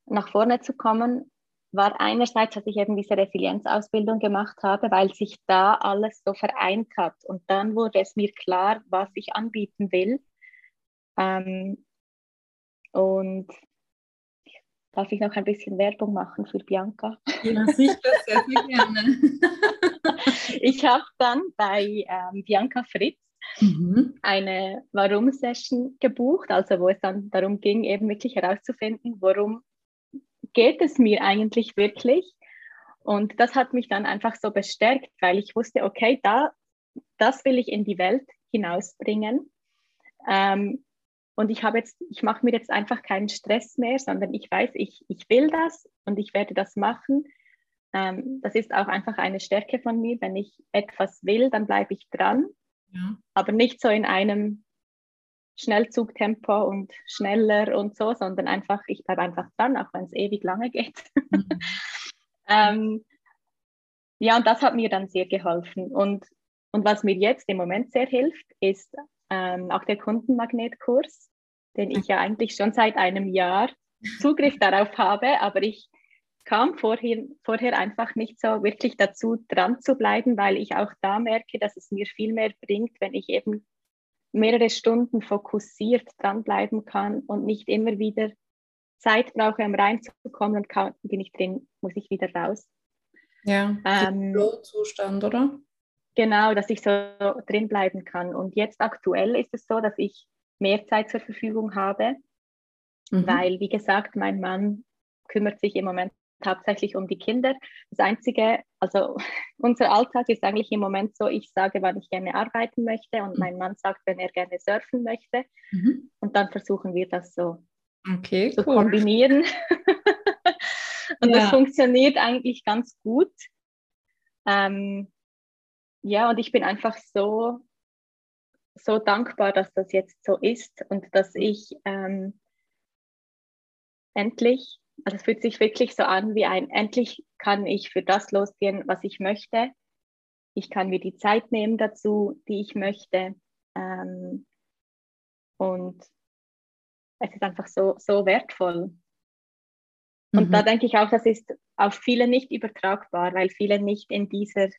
nach vorne zu kommen, war einerseits, dass ich eben diese Resilienzausbildung gemacht habe, weil sich da alles so vereint hat. Und dann wurde es mir klar, was ich anbieten will. Ähm, und darf ich noch ein bisschen Werbung machen für Bianca? Ja, sicher, sehr, sehr gerne. ich habe dann bei ähm, Bianca Fritz mhm. eine Warum-Session gebucht, also wo es dann darum ging, eben wirklich herauszufinden, warum geht es mir eigentlich wirklich? Und das hat mich dann einfach so bestärkt, weil ich wusste, okay, da, das will ich in die Welt hinausbringen. Ähm, und ich habe jetzt, ich mache mir jetzt einfach keinen Stress mehr, sondern ich weiß, ich, ich will das und ich werde das machen. Ähm, das ist auch einfach eine Stärke von mir. Wenn ich etwas will, dann bleibe ich dran. Ja. Aber nicht so in einem Schnellzugtempo und schneller und so, sondern einfach, ich bleibe einfach dran, auch wenn es ewig lange geht. Mhm. ähm, ja, und das hat mir dann sehr geholfen. Und, und was mir jetzt im Moment sehr hilft, ist ähm, auch der Kundenmagnetkurs, den ich ja eigentlich schon seit einem Jahr Zugriff darauf habe, aber ich kam vorher, vorher einfach nicht so wirklich dazu, dran zu bleiben, weil ich auch da merke, dass es mir viel mehr bringt, wenn ich eben mehrere Stunden fokussiert dranbleiben kann und nicht immer wieder Zeit brauche, um reinzukommen und kann, bin ich drin, muss ich wieder raus. Ja, ähm, Flow-Zustand, oder? Genau, dass ich so drin bleiben kann. Und jetzt aktuell ist es so, dass ich mehr Zeit zur Verfügung habe, mhm. weil, wie gesagt, mein Mann kümmert sich im Moment hauptsächlich um die Kinder. Das Einzige, also unser Alltag ist eigentlich im Moment so, ich sage, wann ich gerne arbeiten möchte und mhm. mein Mann sagt, wenn er gerne surfen möchte. Mhm. Und dann versuchen wir das so okay, zu cool. kombinieren. und ja. das funktioniert eigentlich ganz gut. Ähm, ja, und ich bin einfach so, so dankbar, dass das jetzt so ist und dass ich ähm, endlich also es fühlt sich wirklich so an wie ein, endlich kann ich für das losgehen, was ich möchte. Ich kann mir die Zeit nehmen dazu, die ich möchte. Ähm, und es ist einfach so, so wertvoll. Und mhm. da denke ich auch, das ist auf viele nicht übertragbar, weil viele nicht in dieser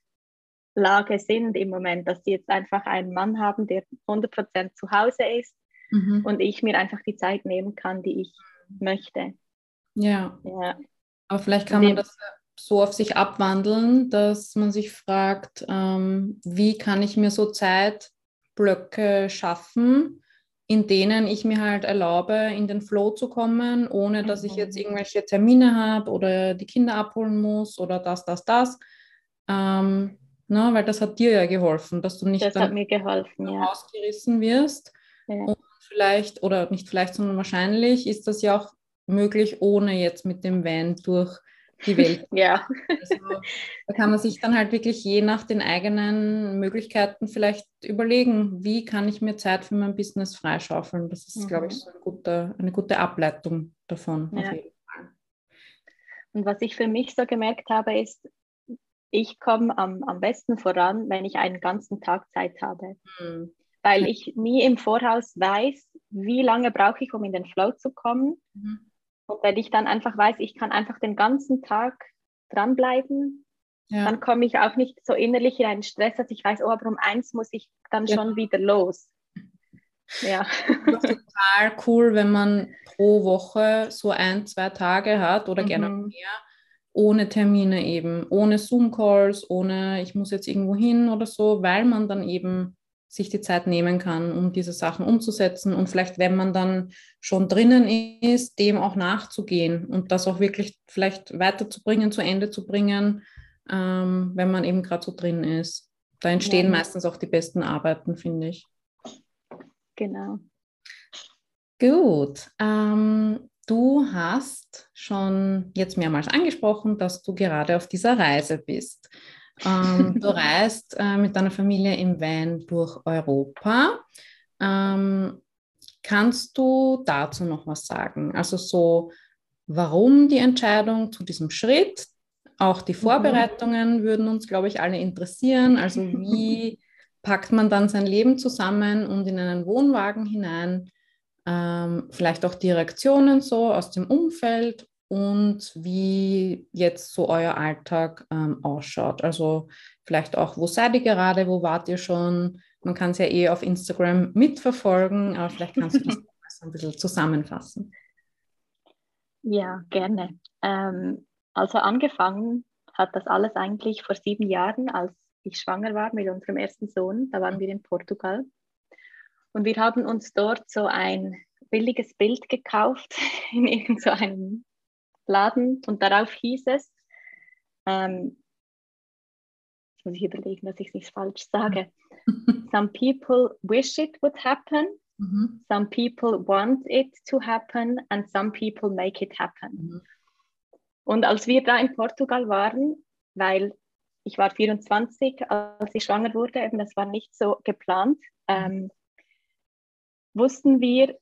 Lage sind im Moment, dass sie jetzt einfach einen Mann haben, der 100% zu Hause ist mhm. und ich mir einfach die Zeit nehmen kann, die ich möchte. Ja. ja. Aber vielleicht kann man das so auf sich abwandeln, dass man sich fragt, ähm, wie kann ich mir so Zeitblöcke schaffen, in denen ich mir halt erlaube, in den Flow zu kommen, ohne dass ich jetzt mhm. irgendwelche Termine habe oder die Kinder abholen muss oder das, das, das. Ähm, ne, weil das hat dir ja geholfen, dass du nicht das dann ja. ausgerissen wirst. Ja. Und vielleicht, oder nicht vielleicht, sondern wahrscheinlich ist das ja auch möglich, ohne jetzt mit dem Van durch die Welt. ja. Also, da kann man sich dann halt wirklich je nach den eigenen Möglichkeiten vielleicht überlegen, wie kann ich mir Zeit für mein Business freischaufeln. Das ist, mhm. glaube ich, so eine gute, eine gute Ableitung davon. Ja. Und was ich für mich so gemerkt habe, ist, ich komme am, am besten voran, wenn ich einen ganzen Tag Zeit habe. Mhm. Weil ich nie im Voraus weiß, wie lange brauche ich, um in den Flow zu kommen. Mhm. Und wenn ich dann einfach weiß, ich kann einfach den ganzen Tag dranbleiben, ja. dann komme ich auch nicht so innerlich in einen Stress, dass ich weiß, oh, aber um eins muss ich dann ja. schon wieder los. Ja. total cool, wenn man pro Woche so ein, zwei Tage hat oder mhm. gerne mehr, ohne Termine eben, ohne Zoom-Calls, ohne ich muss jetzt irgendwo hin oder so, weil man dann eben sich die Zeit nehmen kann, um diese Sachen umzusetzen und vielleicht, wenn man dann schon drinnen ist, dem auch nachzugehen und das auch wirklich vielleicht weiterzubringen, zu Ende zu bringen, ähm, wenn man eben gerade so drin ist. Da entstehen ja. meistens auch die besten Arbeiten, finde ich. Genau. Gut. Ähm, du hast schon jetzt mehrmals angesprochen, dass du gerade auf dieser Reise bist. Ähm, du reist äh, mit deiner Familie im Van durch Europa. Ähm, kannst du dazu noch was sagen? Also so, warum die Entscheidung zu diesem Schritt? Auch die mhm. Vorbereitungen mhm. würden uns, glaube ich, alle interessieren. Also wie packt man dann sein Leben zusammen und in einen Wohnwagen hinein? Ähm, vielleicht auch die Reaktionen so aus dem Umfeld und wie jetzt so euer Alltag ähm, ausschaut. Also vielleicht auch, wo seid ihr gerade, wo wart ihr schon? Man kann es ja eh auf Instagram mitverfolgen, aber vielleicht kannst du das ein bisschen zusammenfassen. Ja, gerne. Ähm, also angefangen hat das alles eigentlich vor sieben Jahren, als ich schwanger war mit unserem ersten Sohn. Da waren wir in Portugal. Und wir haben uns dort so ein billiges Bild gekauft in irgendeinem Laden und darauf hieß es, ähm, jetzt muss ich überlegen, dass ich nichts falsch sage. Some people wish it would happen, mhm. some people want it to happen and some people make it happen. Mhm. Und als wir da in Portugal waren, weil ich war 24, als ich schwanger wurde, eben das war nicht so geplant, ähm, wussten wir,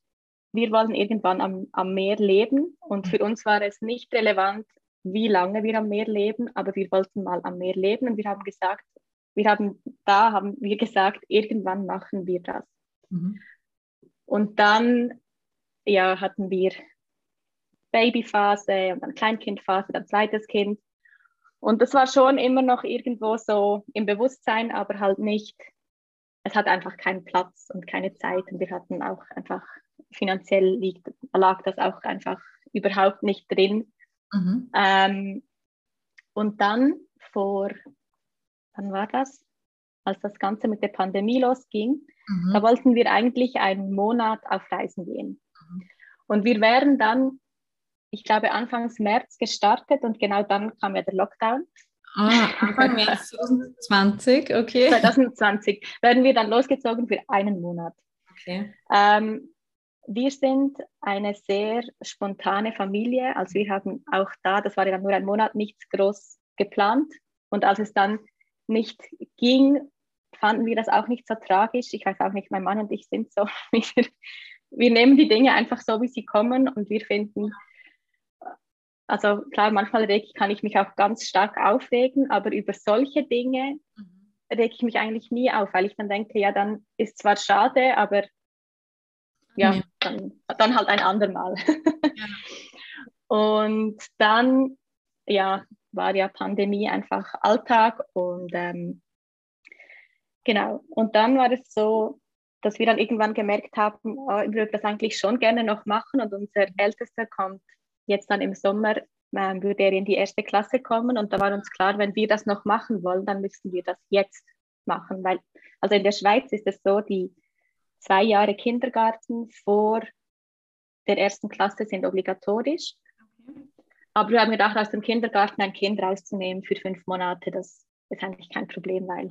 wir wollen irgendwann am, am Meer leben und für uns war es nicht relevant, wie lange wir am Meer leben, aber wir wollten mal am Meer leben und wir haben gesagt, wir haben da haben wir gesagt, irgendwann machen wir das. Mhm. Und dann ja, hatten wir Babyphase und dann Kleinkindphase, dann zweites Kind. Und das war schon immer noch irgendwo so im Bewusstsein, aber halt nicht, es hat einfach keinen Platz und keine Zeit. Und wir hatten auch einfach finanziell liegt, lag das auch einfach überhaupt nicht drin. Mhm. Ähm, und dann vor, wann war das? Als das Ganze mit der Pandemie losging, mhm. da wollten wir eigentlich einen Monat auf Reisen gehen. Mhm. Und wir wären dann, ich glaube, Anfangs März gestartet und genau dann kam ja der Lockdown. Ah, Anfang März 2020, okay. 2020 werden wir dann losgezogen für einen Monat. Okay. Ähm, wir sind eine sehr spontane Familie. Also wir haben auch da, das war ja nur ein Monat, nichts groß geplant. Und als es dann nicht ging, fanden wir das auch nicht so tragisch. Ich weiß auch nicht, mein Mann und ich sind so, wir, wir nehmen die Dinge einfach so, wie sie kommen und wir finden, also klar, manchmal kann ich mich auch ganz stark aufregen, aber über solche Dinge mhm. reg ich mich eigentlich nie auf, weil ich dann denke, ja, dann ist zwar schade, aber ja, ja. Dann, dann halt ein andermal. Ja. und dann, ja, war ja Pandemie einfach Alltag und ähm, genau. Und dann war es so, dass wir dann irgendwann gemerkt haben, oh, ich würde das eigentlich schon gerne noch machen und unser Ältester kommt jetzt dann im Sommer, ähm, würde er in die erste Klasse kommen und da war uns klar, wenn wir das noch machen wollen, dann müssen wir das jetzt machen, weil also in der Schweiz ist es so, die zwei Jahre Kindergarten vor der ersten Klasse sind obligatorisch. Okay. Aber wir haben gedacht, aus dem Kindergarten ein Kind rauszunehmen für fünf Monate, das ist eigentlich kein Problem, weil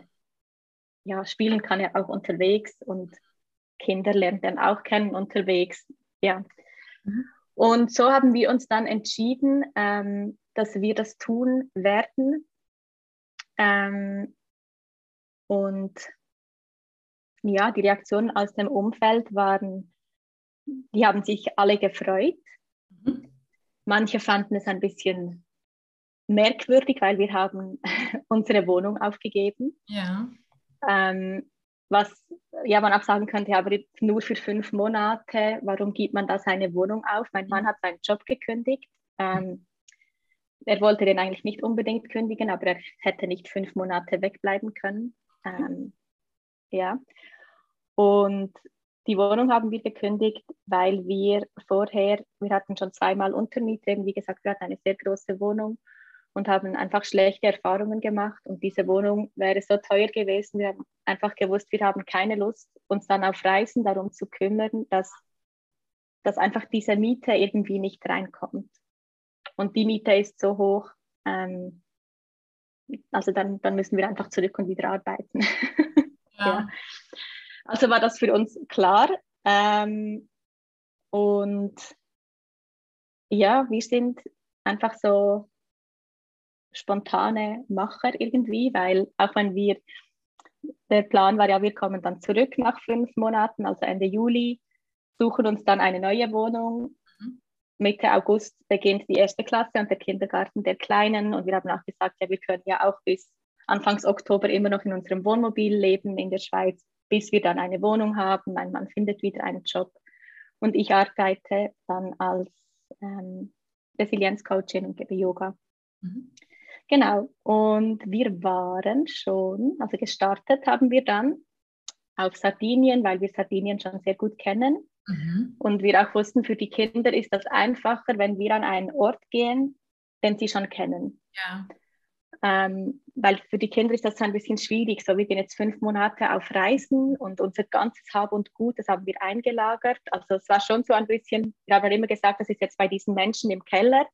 ja, spielen kann ja auch unterwegs und Kinder lernen dann auch kennen unterwegs. Ja. Mhm. Und so haben wir uns dann entschieden, ähm, dass wir das tun werden. Ähm, und ja, die Reaktionen aus dem Umfeld waren, die haben sich alle gefreut. Mhm. Manche fanden es ein bisschen merkwürdig, weil wir haben unsere Wohnung aufgegeben. Ja. Ähm, was ja man auch sagen könnte, aber nur für fünf Monate, warum gibt man da seine Wohnung auf? Mein Mann hat seinen Job gekündigt. Ähm, er wollte den eigentlich nicht unbedingt kündigen, aber er hätte nicht fünf Monate wegbleiben können. Ähm, ja. Und die Wohnung haben wir gekündigt, weil wir vorher, wir hatten schon zweimal Untermiete, wie gesagt, wir hatten eine sehr große Wohnung und haben einfach schlechte Erfahrungen gemacht. Und diese Wohnung wäre so teuer gewesen. Wir haben einfach gewusst, wir haben keine Lust, uns dann auf Reisen darum zu kümmern, dass, dass einfach diese Miete irgendwie nicht reinkommt. Und die Miete ist so hoch, ähm, also dann, dann müssen wir einfach zurück und wieder arbeiten. Ja. ja. Also war das für uns klar. Ähm, und ja, wir sind einfach so spontane Macher irgendwie, weil auch wenn wir, der Plan war ja, wir kommen dann zurück nach fünf Monaten, also Ende Juli, suchen uns dann eine neue Wohnung. Mhm. Mitte August beginnt die erste Klasse und der Kindergarten der Kleinen und wir haben auch gesagt, ja, wir können ja auch bis Anfangs Oktober immer noch in unserem Wohnmobil leben in der Schweiz, bis wir dann eine Wohnung haben. Mein Mann findet wieder einen Job und ich arbeite dann als ähm, Resilienzcoachin und gebe Yoga. Mhm. Genau, und wir waren schon, also gestartet haben wir dann auf Sardinien, weil wir Sardinien schon sehr gut kennen. Mhm. Und wir auch wussten, für die Kinder ist das einfacher, wenn wir an einen Ort gehen, den sie schon kennen. Ja. Ähm, weil für die Kinder ist das ein bisschen schwierig. So, wir gehen jetzt fünf Monate auf Reisen und unser ganzes Hab und Gut, das haben wir eingelagert. Also es war schon so ein bisschen, wir haben ja immer gesagt, das ist jetzt bei diesen Menschen im Keller.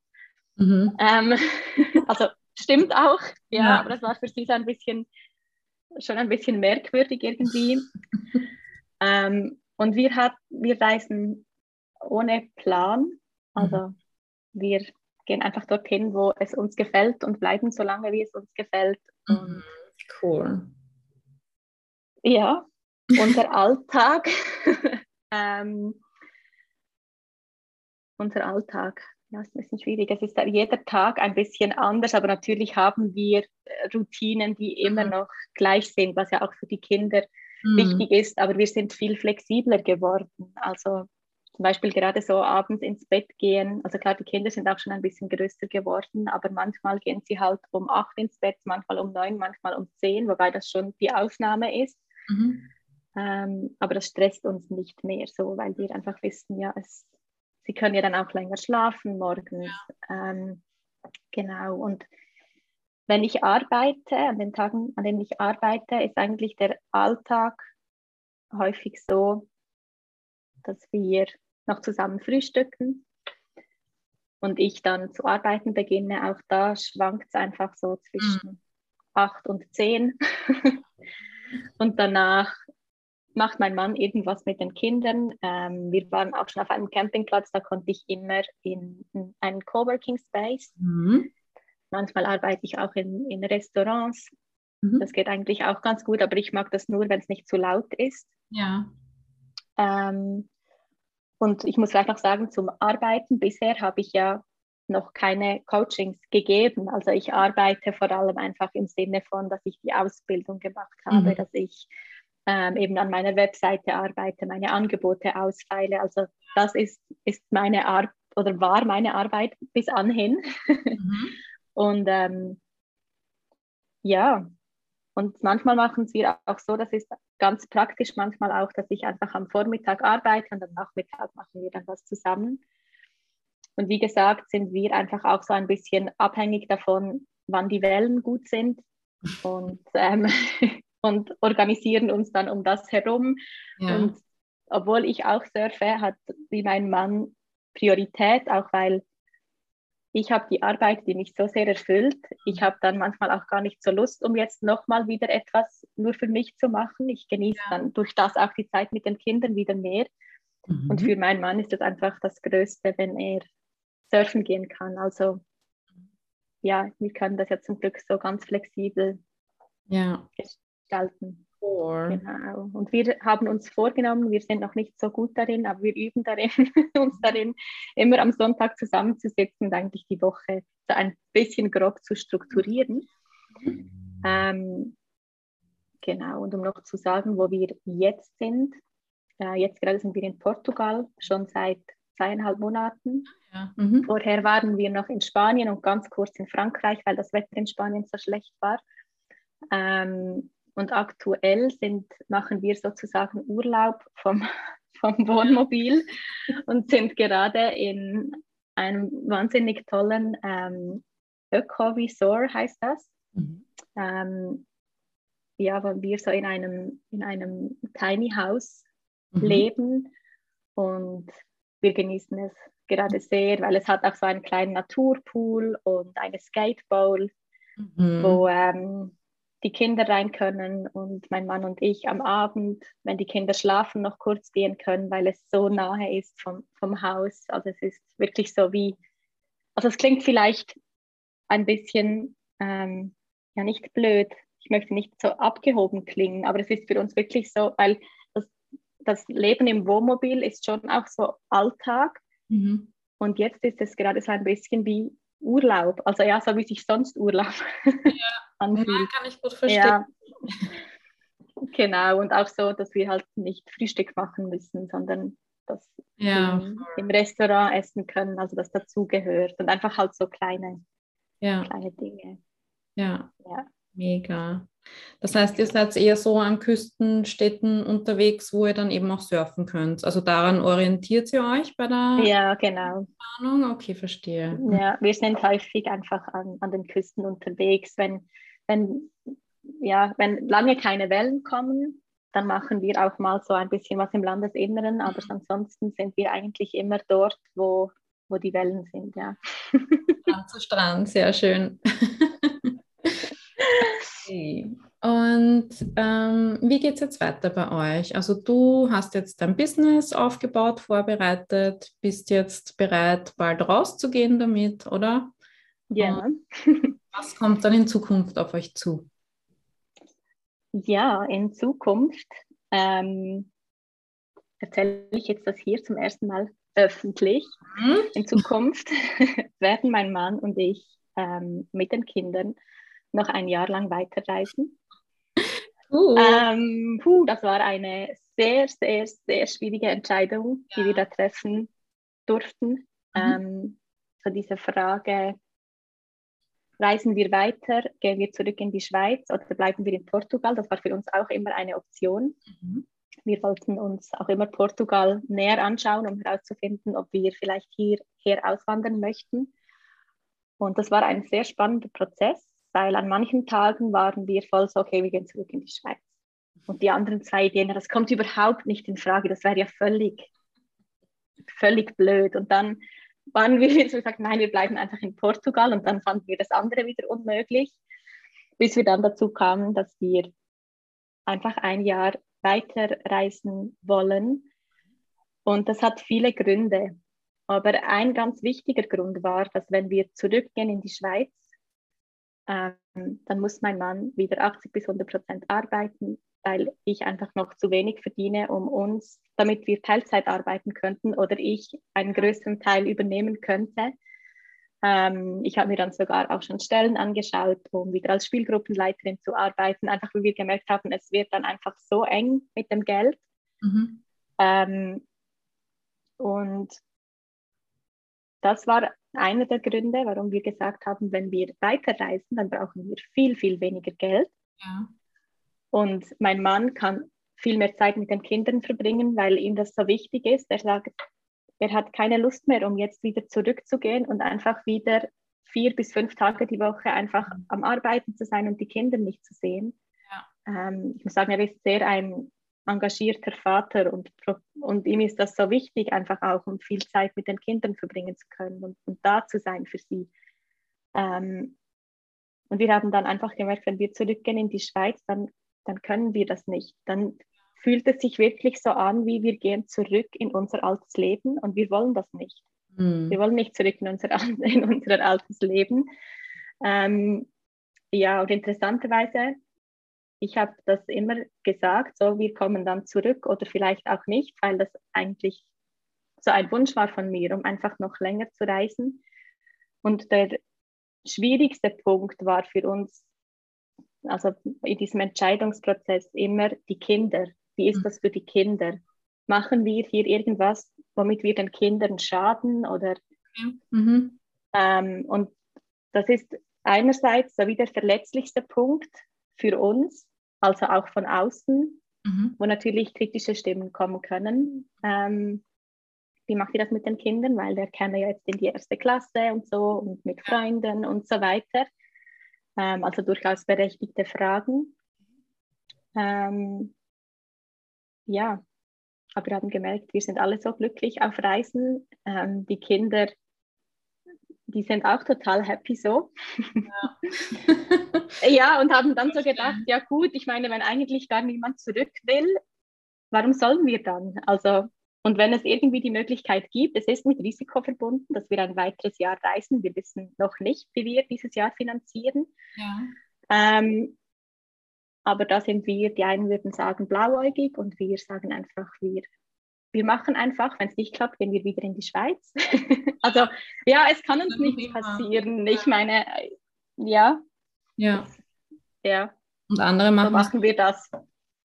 Mhm. Ähm, also stimmt auch, ja, ja, aber das war für sie so ein bisschen, schon ein bisschen merkwürdig irgendwie. ähm, und wir, hat, wir reisen ohne Plan. Also mhm. wir gehen einfach dorthin, wo es uns gefällt und bleiben so lange, wie es uns gefällt. Mhm. Cool. Ja, unser Alltag. ähm, unser Alltag, ja, ist ein bisschen schwierig. Es ist jeder Tag ein bisschen anders, aber natürlich haben wir Routinen, die immer mhm. noch gleich sind, was ja auch für die Kinder mhm. wichtig ist. Aber wir sind viel flexibler geworden. Also zum Beispiel gerade so abends ins Bett gehen. Also klar, die Kinder sind auch schon ein bisschen größer geworden, aber manchmal gehen sie halt um acht ins Bett, manchmal um neun, manchmal um zehn, wobei das schon die Ausnahme ist. Mhm. Ähm, aber das stresst uns nicht mehr so, weil wir einfach wissen, ja, es, sie können ja dann auch länger schlafen morgens. Ja. Ähm, genau. Und wenn ich arbeite, an den Tagen, an denen ich arbeite, ist eigentlich der Alltag häufig so, dass wir noch zusammen frühstücken und ich dann zu arbeiten beginne. Auch da schwankt es einfach so zwischen mhm. acht und zehn. und danach macht mein Mann irgendwas mit den Kindern. Ähm, wir waren auch schon auf einem Campingplatz, da konnte ich immer in, in einen Coworking Space. Mhm. Manchmal arbeite ich auch in, in Restaurants. Mhm. Das geht eigentlich auch ganz gut, aber ich mag das nur, wenn es nicht zu laut ist. Ja. Ähm, und ich muss vielleicht noch sagen, zum Arbeiten, bisher habe ich ja noch keine Coachings gegeben. Also ich arbeite vor allem einfach im Sinne von, dass ich die Ausbildung gemacht habe, mhm. dass ich ähm, eben an meiner Webseite arbeite, meine Angebote ausfeile. Also das ist, ist meine Arbeit oder war meine Arbeit bis anhin. Mhm. Und ähm, ja, und manchmal machen wir auch so, das ist ganz praktisch manchmal auch, dass ich einfach am Vormittag arbeite und am Nachmittag machen wir dann was zusammen. Und wie gesagt, sind wir einfach auch so ein bisschen abhängig davon, wann die Wellen gut sind und, ähm, und organisieren uns dann um das herum. Ja. Und obwohl ich auch surfe, hat wie mein Mann Priorität, auch weil ich habe die Arbeit, die mich so sehr erfüllt. Ich habe dann manchmal auch gar nicht so Lust, um jetzt nochmal wieder etwas nur für mich zu machen. Ich genieße ja. dann durch das auch die Zeit mit den Kindern wieder mehr. Mhm. Und für meinen Mann ist das einfach das Größte, wenn er surfen gehen kann. Also ja, wir können das ja zum Glück so ganz flexibel ja. Gestalten. Cool. Genau. Und wir haben uns vorgenommen, wir sind noch nicht so gut darin, aber wir üben darin, uns darin, immer am Sonntag zusammenzusetzen und eigentlich die Woche so ein bisschen grob zu strukturieren. Mhm. Ähm, genau, und um noch zu sagen, wo wir jetzt sind, äh, jetzt gerade sind wir in Portugal, schon seit zweieinhalb Monaten. Ja. Mhm. Vorher waren wir noch in Spanien und ganz kurz in Frankreich, weil das Wetter in Spanien so schlecht war. Ähm, und aktuell sind, machen wir sozusagen Urlaub vom, vom Wohnmobil und sind gerade in einem wahnsinnig tollen ähm, Öko-Resort, heißt das. Mhm. Ähm, ja, wo wir so in einem, in einem Tiny House mhm. leben und wir genießen es gerade sehr, weil es hat auch so einen kleinen Naturpool und eine Skatebowl mhm. wo ähm, die Kinder rein können und mein Mann und ich am Abend, wenn die Kinder schlafen, noch kurz gehen können, weil es so nahe ist vom, vom Haus. Also es ist wirklich so wie, also es klingt vielleicht ein bisschen, ähm, ja nicht blöd, ich möchte nicht so abgehoben klingen, aber es ist für uns wirklich so, weil das, das Leben im Wohnmobil ist schon auch so Alltag. Mhm. Und jetzt ist es gerade so ein bisschen wie Urlaub. Also ja, so wie sich sonst Urlaub ja. Anfühlt. Ja, kann ich gut verstehen. Ja. Genau, und auch so, dass wir halt nicht Frühstück machen müssen, sondern dass ja. wir im Restaurant essen können, also das dazugehört und einfach halt so kleine, ja. kleine Dinge. Ja. ja, mega. Das heißt, ihr seid eher so an Küstenstädten unterwegs, wo ihr dann eben auch surfen könnt. Also daran orientiert ihr euch bei der Ja, genau. Planung? Okay, verstehe. Ja, wir sind häufig einfach an, an den Küsten unterwegs. Wenn, wenn, ja, wenn lange keine Wellen kommen, dann machen wir auch mal so ein bisschen was im Landesinneren, aber mhm. ansonsten sind wir eigentlich immer dort, wo, wo die Wellen sind, ja. Strand zu Strand, sehr schön. Okay. Und ähm, wie geht es jetzt weiter bei euch? Also du hast jetzt dein Business aufgebaut, vorbereitet, bist jetzt bereit, bald rauszugehen damit, oder? Ja. Und was kommt dann in Zukunft auf euch zu? Ja, in Zukunft ähm, erzähle ich jetzt das hier zum ersten Mal öffentlich. Mhm. In Zukunft werden mein Mann und ich ähm, mit den Kindern noch ein Jahr lang weiterreisen. Uh. Ähm, puh, das war eine sehr, sehr, sehr schwierige Entscheidung, ja. die wir da treffen durften. Mhm. Ähm, so diese Frage, reisen wir weiter, gehen wir zurück in die Schweiz oder bleiben wir in Portugal? Das war für uns auch immer eine Option. Mhm. Wir wollten uns auch immer Portugal näher anschauen, um herauszufinden, ob wir vielleicht hierher auswandern möchten. Und das war ein sehr spannender Prozess weil an manchen Tagen waren wir voll so, okay, wir gehen zurück in die Schweiz. Und die anderen zwei Ideen, das kommt überhaupt nicht in Frage, das wäre ja völlig, völlig blöd. Und dann waren wir so gesagt, nein, wir bleiben einfach in Portugal und dann fanden wir das andere wieder unmöglich, bis wir dann dazu kamen, dass wir einfach ein Jahr weiterreisen wollen. Und das hat viele Gründe. Aber ein ganz wichtiger Grund war, dass wenn wir zurückgehen in die Schweiz, ähm, dann muss mein Mann wieder 80 bis 100 Prozent arbeiten, weil ich einfach noch zu wenig verdiene, um uns, damit wir Teilzeit arbeiten könnten oder ich einen größeren Teil übernehmen könnte. Ähm, ich habe mir dann sogar auch schon Stellen angeschaut, um wieder als Spielgruppenleiterin zu arbeiten, einfach weil wir gemerkt haben, es wird dann einfach so eng mit dem Geld. Mhm. Ähm, und das war einer der Gründe, warum wir gesagt haben, wenn wir weiterreisen, dann brauchen wir viel, viel weniger Geld. Ja. Und mein Mann kann viel mehr Zeit mit den Kindern verbringen, weil ihm das so wichtig ist. Er sagt, er hat keine Lust mehr, um jetzt wieder zurückzugehen und einfach wieder vier bis fünf Tage die Woche einfach mhm. am Arbeiten zu sein und die Kinder nicht zu sehen. Ja. Ähm, ich muss sagen, er ist sehr ein engagierter Vater und, und ihm ist das so wichtig, einfach auch, um viel Zeit mit den Kindern verbringen zu können und, und da zu sein für sie. Ähm, und wir haben dann einfach gemerkt, wenn wir zurückgehen in die Schweiz, dann, dann können wir das nicht. Dann fühlt es sich wirklich so an, wie wir gehen zurück in unser altes Leben und wir wollen das nicht. Mhm. Wir wollen nicht zurück in unser, in unser altes Leben. Ähm, ja, und interessanterweise ich habe das immer gesagt, so wir kommen dann zurück oder vielleicht auch nicht, weil das eigentlich so ein Wunsch war von mir, um einfach noch länger zu reisen. Und der schwierigste Punkt war für uns, also in diesem Entscheidungsprozess immer die Kinder. Wie ist mhm. das für die Kinder? Machen wir hier irgendwas, womit wir den Kindern schaden oder mhm. ähm, und das ist einerseits so wie der verletzlichste Punkt für uns, also auch von außen, mhm. wo natürlich kritische Stimmen kommen können. Ähm, wie macht ihr das mit den Kindern? Weil der käme ja jetzt in die erste Klasse und so und mit Freunden und so weiter. Ähm, also durchaus berechtigte Fragen. Ähm, ja, aber wir haben gemerkt, wir sind alle so glücklich auf Reisen. Ähm, die Kinder die sind auch total happy so. Ja. ja, und haben dann so gedacht, ja gut, ich meine, wenn eigentlich gar niemand zurück will, warum sollen wir dann? Also, und wenn es irgendwie die Möglichkeit gibt, es ist mit Risiko verbunden, dass wir ein weiteres Jahr reisen. Wir wissen noch nicht, wie wir dieses Jahr finanzieren. Ja. Ähm, aber da sind wir, die einen würden sagen blauäugig und wir sagen einfach, wir, wir machen einfach, wenn es nicht klappt, gehen wir wieder in die Schweiz. also ja, es kann uns nicht passieren. Ich meine, ja. Ja. Ja. Und andere machen, so machen wir das.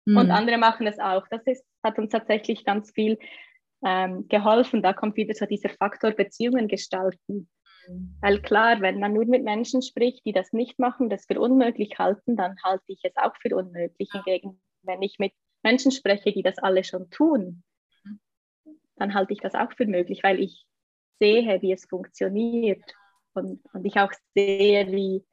Mhm. Und andere machen es auch. Das ist, hat uns tatsächlich ganz viel ähm, geholfen. Da kommt wieder so dieser Faktor Beziehungen gestalten. Weil klar, wenn man nur mit Menschen spricht, die das nicht machen, das für unmöglich halten, dann halte ich es auch für unmöglich. Hingegen, wenn ich mit Menschen spreche, die das alle schon tun, dann halte ich das auch für möglich, weil ich sehe, wie es funktioniert und, und ich auch sehe, wie,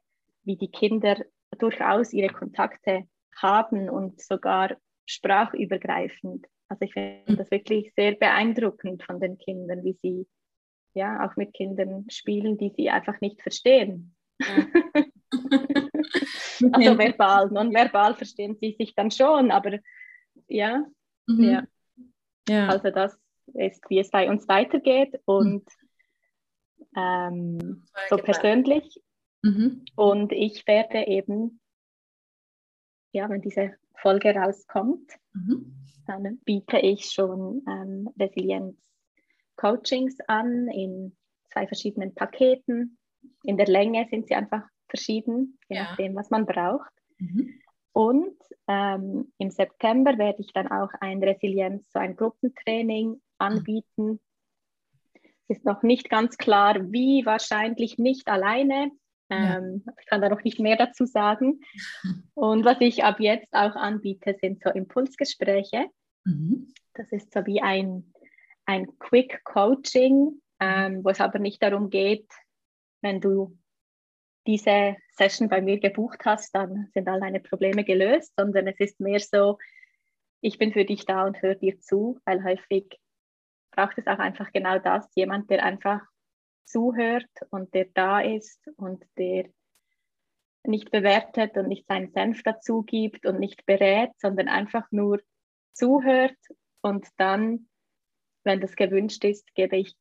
wie die Kinder durchaus ihre Kontakte haben und sogar sprachübergreifend. Also ich finde das wirklich sehr beeindruckend von den Kindern, wie sie ja auch mit Kindern spielen, die sie einfach nicht verstehen. Ja. also verbal, nonverbal verstehen sie sich dann schon, aber ja, mhm. ja. ja. Also das ist, wie es bei uns weitergeht und ähm, so persönlich. Mhm. Und ich werde eben, ja, wenn diese Folge rauskommt, mhm. dann biete ich schon ähm, Resilienz Coachings an in zwei verschiedenen Paketen. In der Länge sind sie einfach verschieden, je ja. nachdem, was man braucht. Mhm. Und ähm, im September werde ich dann auch ein Resilienz, so ein Gruppentraining anbieten. Es ist noch nicht ganz klar, wie, wahrscheinlich nicht alleine. Ähm, ja. Ich kann da noch nicht mehr dazu sagen. Und was ich ab jetzt auch anbiete, sind so Impulsgespräche. Mhm. Das ist so wie ein ein Quick Coaching, ähm, wo es aber nicht darum geht, wenn du diese Session bei mir gebucht hast, dann sind all deine Probleme gelöst, sondern es ist mehr so, ich bin für dich da und höre dir zu, weil häufig braucht es auch einfach genau das, jemand, der einfach zuhört und der da ist und der nicht bewertet und nicht seinen Senf dazu gibt und nicht berät, sondern einfach nur zuhört und dann wenn das gewünscht ist, gebe ich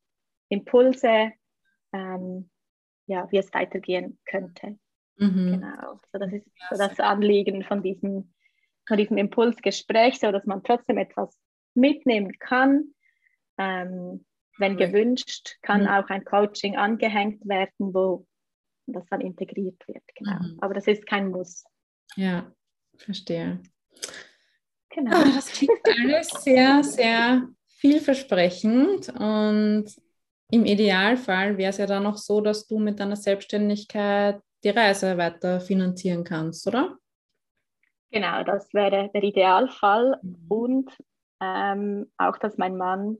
Impulse, ähm, ja, wie es weitergehen könnte. Mhm. Genau. So, das ist so das Anliegen von diesem, von diesem Impulsgespräch, so dass man trotzdem etwas mitnehmen kann. Ähm, wenn gewünscht, kann mhm. auch ein Coaching angehängt werden, wo das dann integriert wird. Genau. Mhm. Aber das ist kein Muss. Ja, verstehe. Genau. Oh, das klingt alles sehr, sehr vielversprechend und im Idealfall wäre es ja dann auch so, dass du mit deiner Selbstständigkeit die Reise weiter finanzieren kannst, oder? Genau, das wäre der Idealfall mhm. und ähm, auch, dass mein Mann,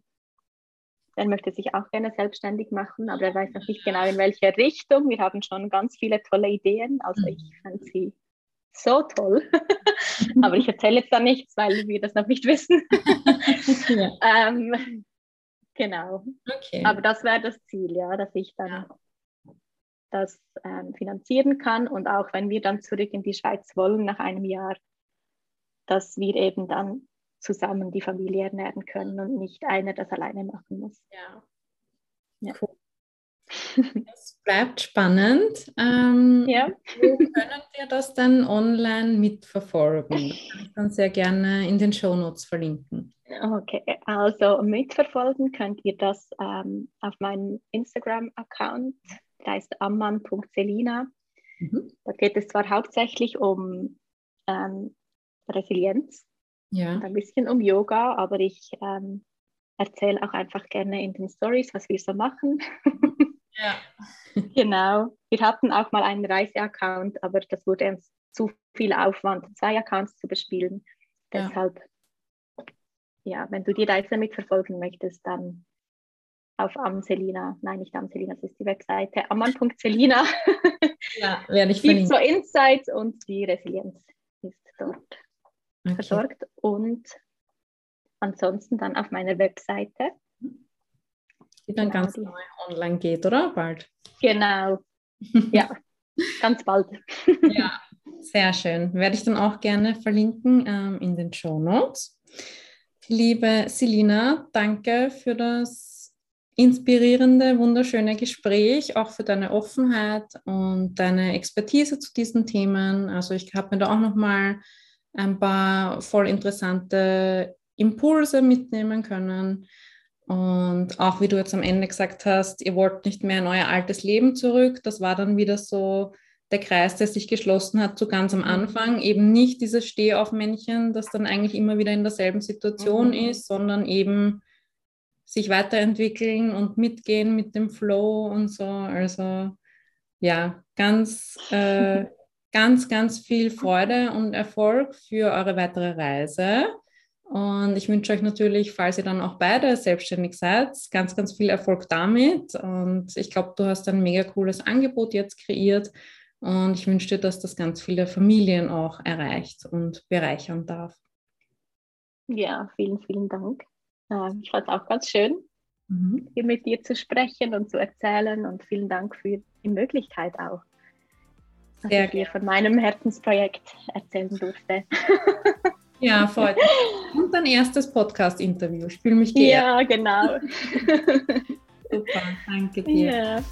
er möchte sich auch gerne selbstständig machen, aber er weiß noch nicht genau in welche Richtung. Wir haben schon ganz viele tolle Ideen, also ich mhm. fände sie so toll. Aber ich erzähle jetzt da nichts, weil wir das noch nicht wissen. ja. ähm, genau. Okay. Aber das wäre das Ziel, ja, dass ich dann ja. das ähm, finanzieren kann und auch wenn wir dann zurück in die Schweiz wollen nach einem Jahr, dass wir eben dann zusammen die Familie ernähren können und nicht einer das alleine machen muss. Ja. ja. Cool. Es bleibt spannend. Ähm, ja. Wo können wir das dann online mitverfolgen? Das kann ich dann sehr gerne in den Shownotes verlinken. Okay, also mitverfolgen könnt ihr das ähm, auf meinem Instagram-Account, der heißt amman.selina. Mhm. Da geht es zwar hauptsächlich um ähm, Resilienz ja. und ein bisschen um Yoga, aber ich ähm, erzähle auch einfach gerne in den Stories, was wir so machen. Ja. Genau. Wir hatten auch mal einen Reiseaccount, aber das wurde uns zu viel Aufwand, zwei Accounts zu bespielen. Ja. Deshalb, ja, wenn du die Reise mitverfolgen möchtest, dann auf Amselina, nein, nicht Amselina, das ist die Webseite, amman.selina. Ja, werde ich verlinken. so Insights und die Resilienz ist dort okay. versorgt. Und ansonsten dann auf meiner Webseite Die dann genau. ganz neu online geht, oder? Bald. Genau. Ja, ganz bald. ja, sehr schön. Werde ich dann auch gerne verlinken ähm, in den Show Notes. Liebe Selina, danke für das inspirierende, wunderschöne Gespräch, auch für deine Offenheit und deine Expertise zu diesen Themen. Also ich habe mir da auch noch mal ein paar voll interessante Impulse mitnehmen können. Und auch wie du jetzt am Ende gesagt hast, ihr wollt nicht mehr in euer altes Leben zurück. Das war dann wieder so der Kreis, der sich geschlossen hat, so ganz am mhm. Anfang. Eben nicht dieses Stehaufmännchen, das dann eigentlich immer wieder in derselben Situation mhm. ist, sondern eben sich weiterentwickeln und mitgehen mit dem Flow und so. Also ja, ganz, äh, ganz, ganz viel Freude und Erfolg für eure weitere Reise. Und ich wünsche euch natürlich, falls ihr dann auch beide selbstständig seid, ganz, ganz viel Erfolg damit. Und ich glaube, du hast ein mega cooles Angebot jetzt kreiert. Und ich wünsche dir, dass das ganz viele Familien auch erreicht und bereichern darf. Ja, vielen, vielen Dank. Ich fand es auch ganz schön, mhm. hier mit dir zu sprechen und zu erzählen. Und vielen Dank für die Möglichkeit auch, dass Sehr ich dir von meinem Herzensprojekt erzählen durfte. Ja, freut mich. Und dein erstes Podcast-Interview. Ich fühle mich geehrt. Ja, genau. Super, danke dir. Ja.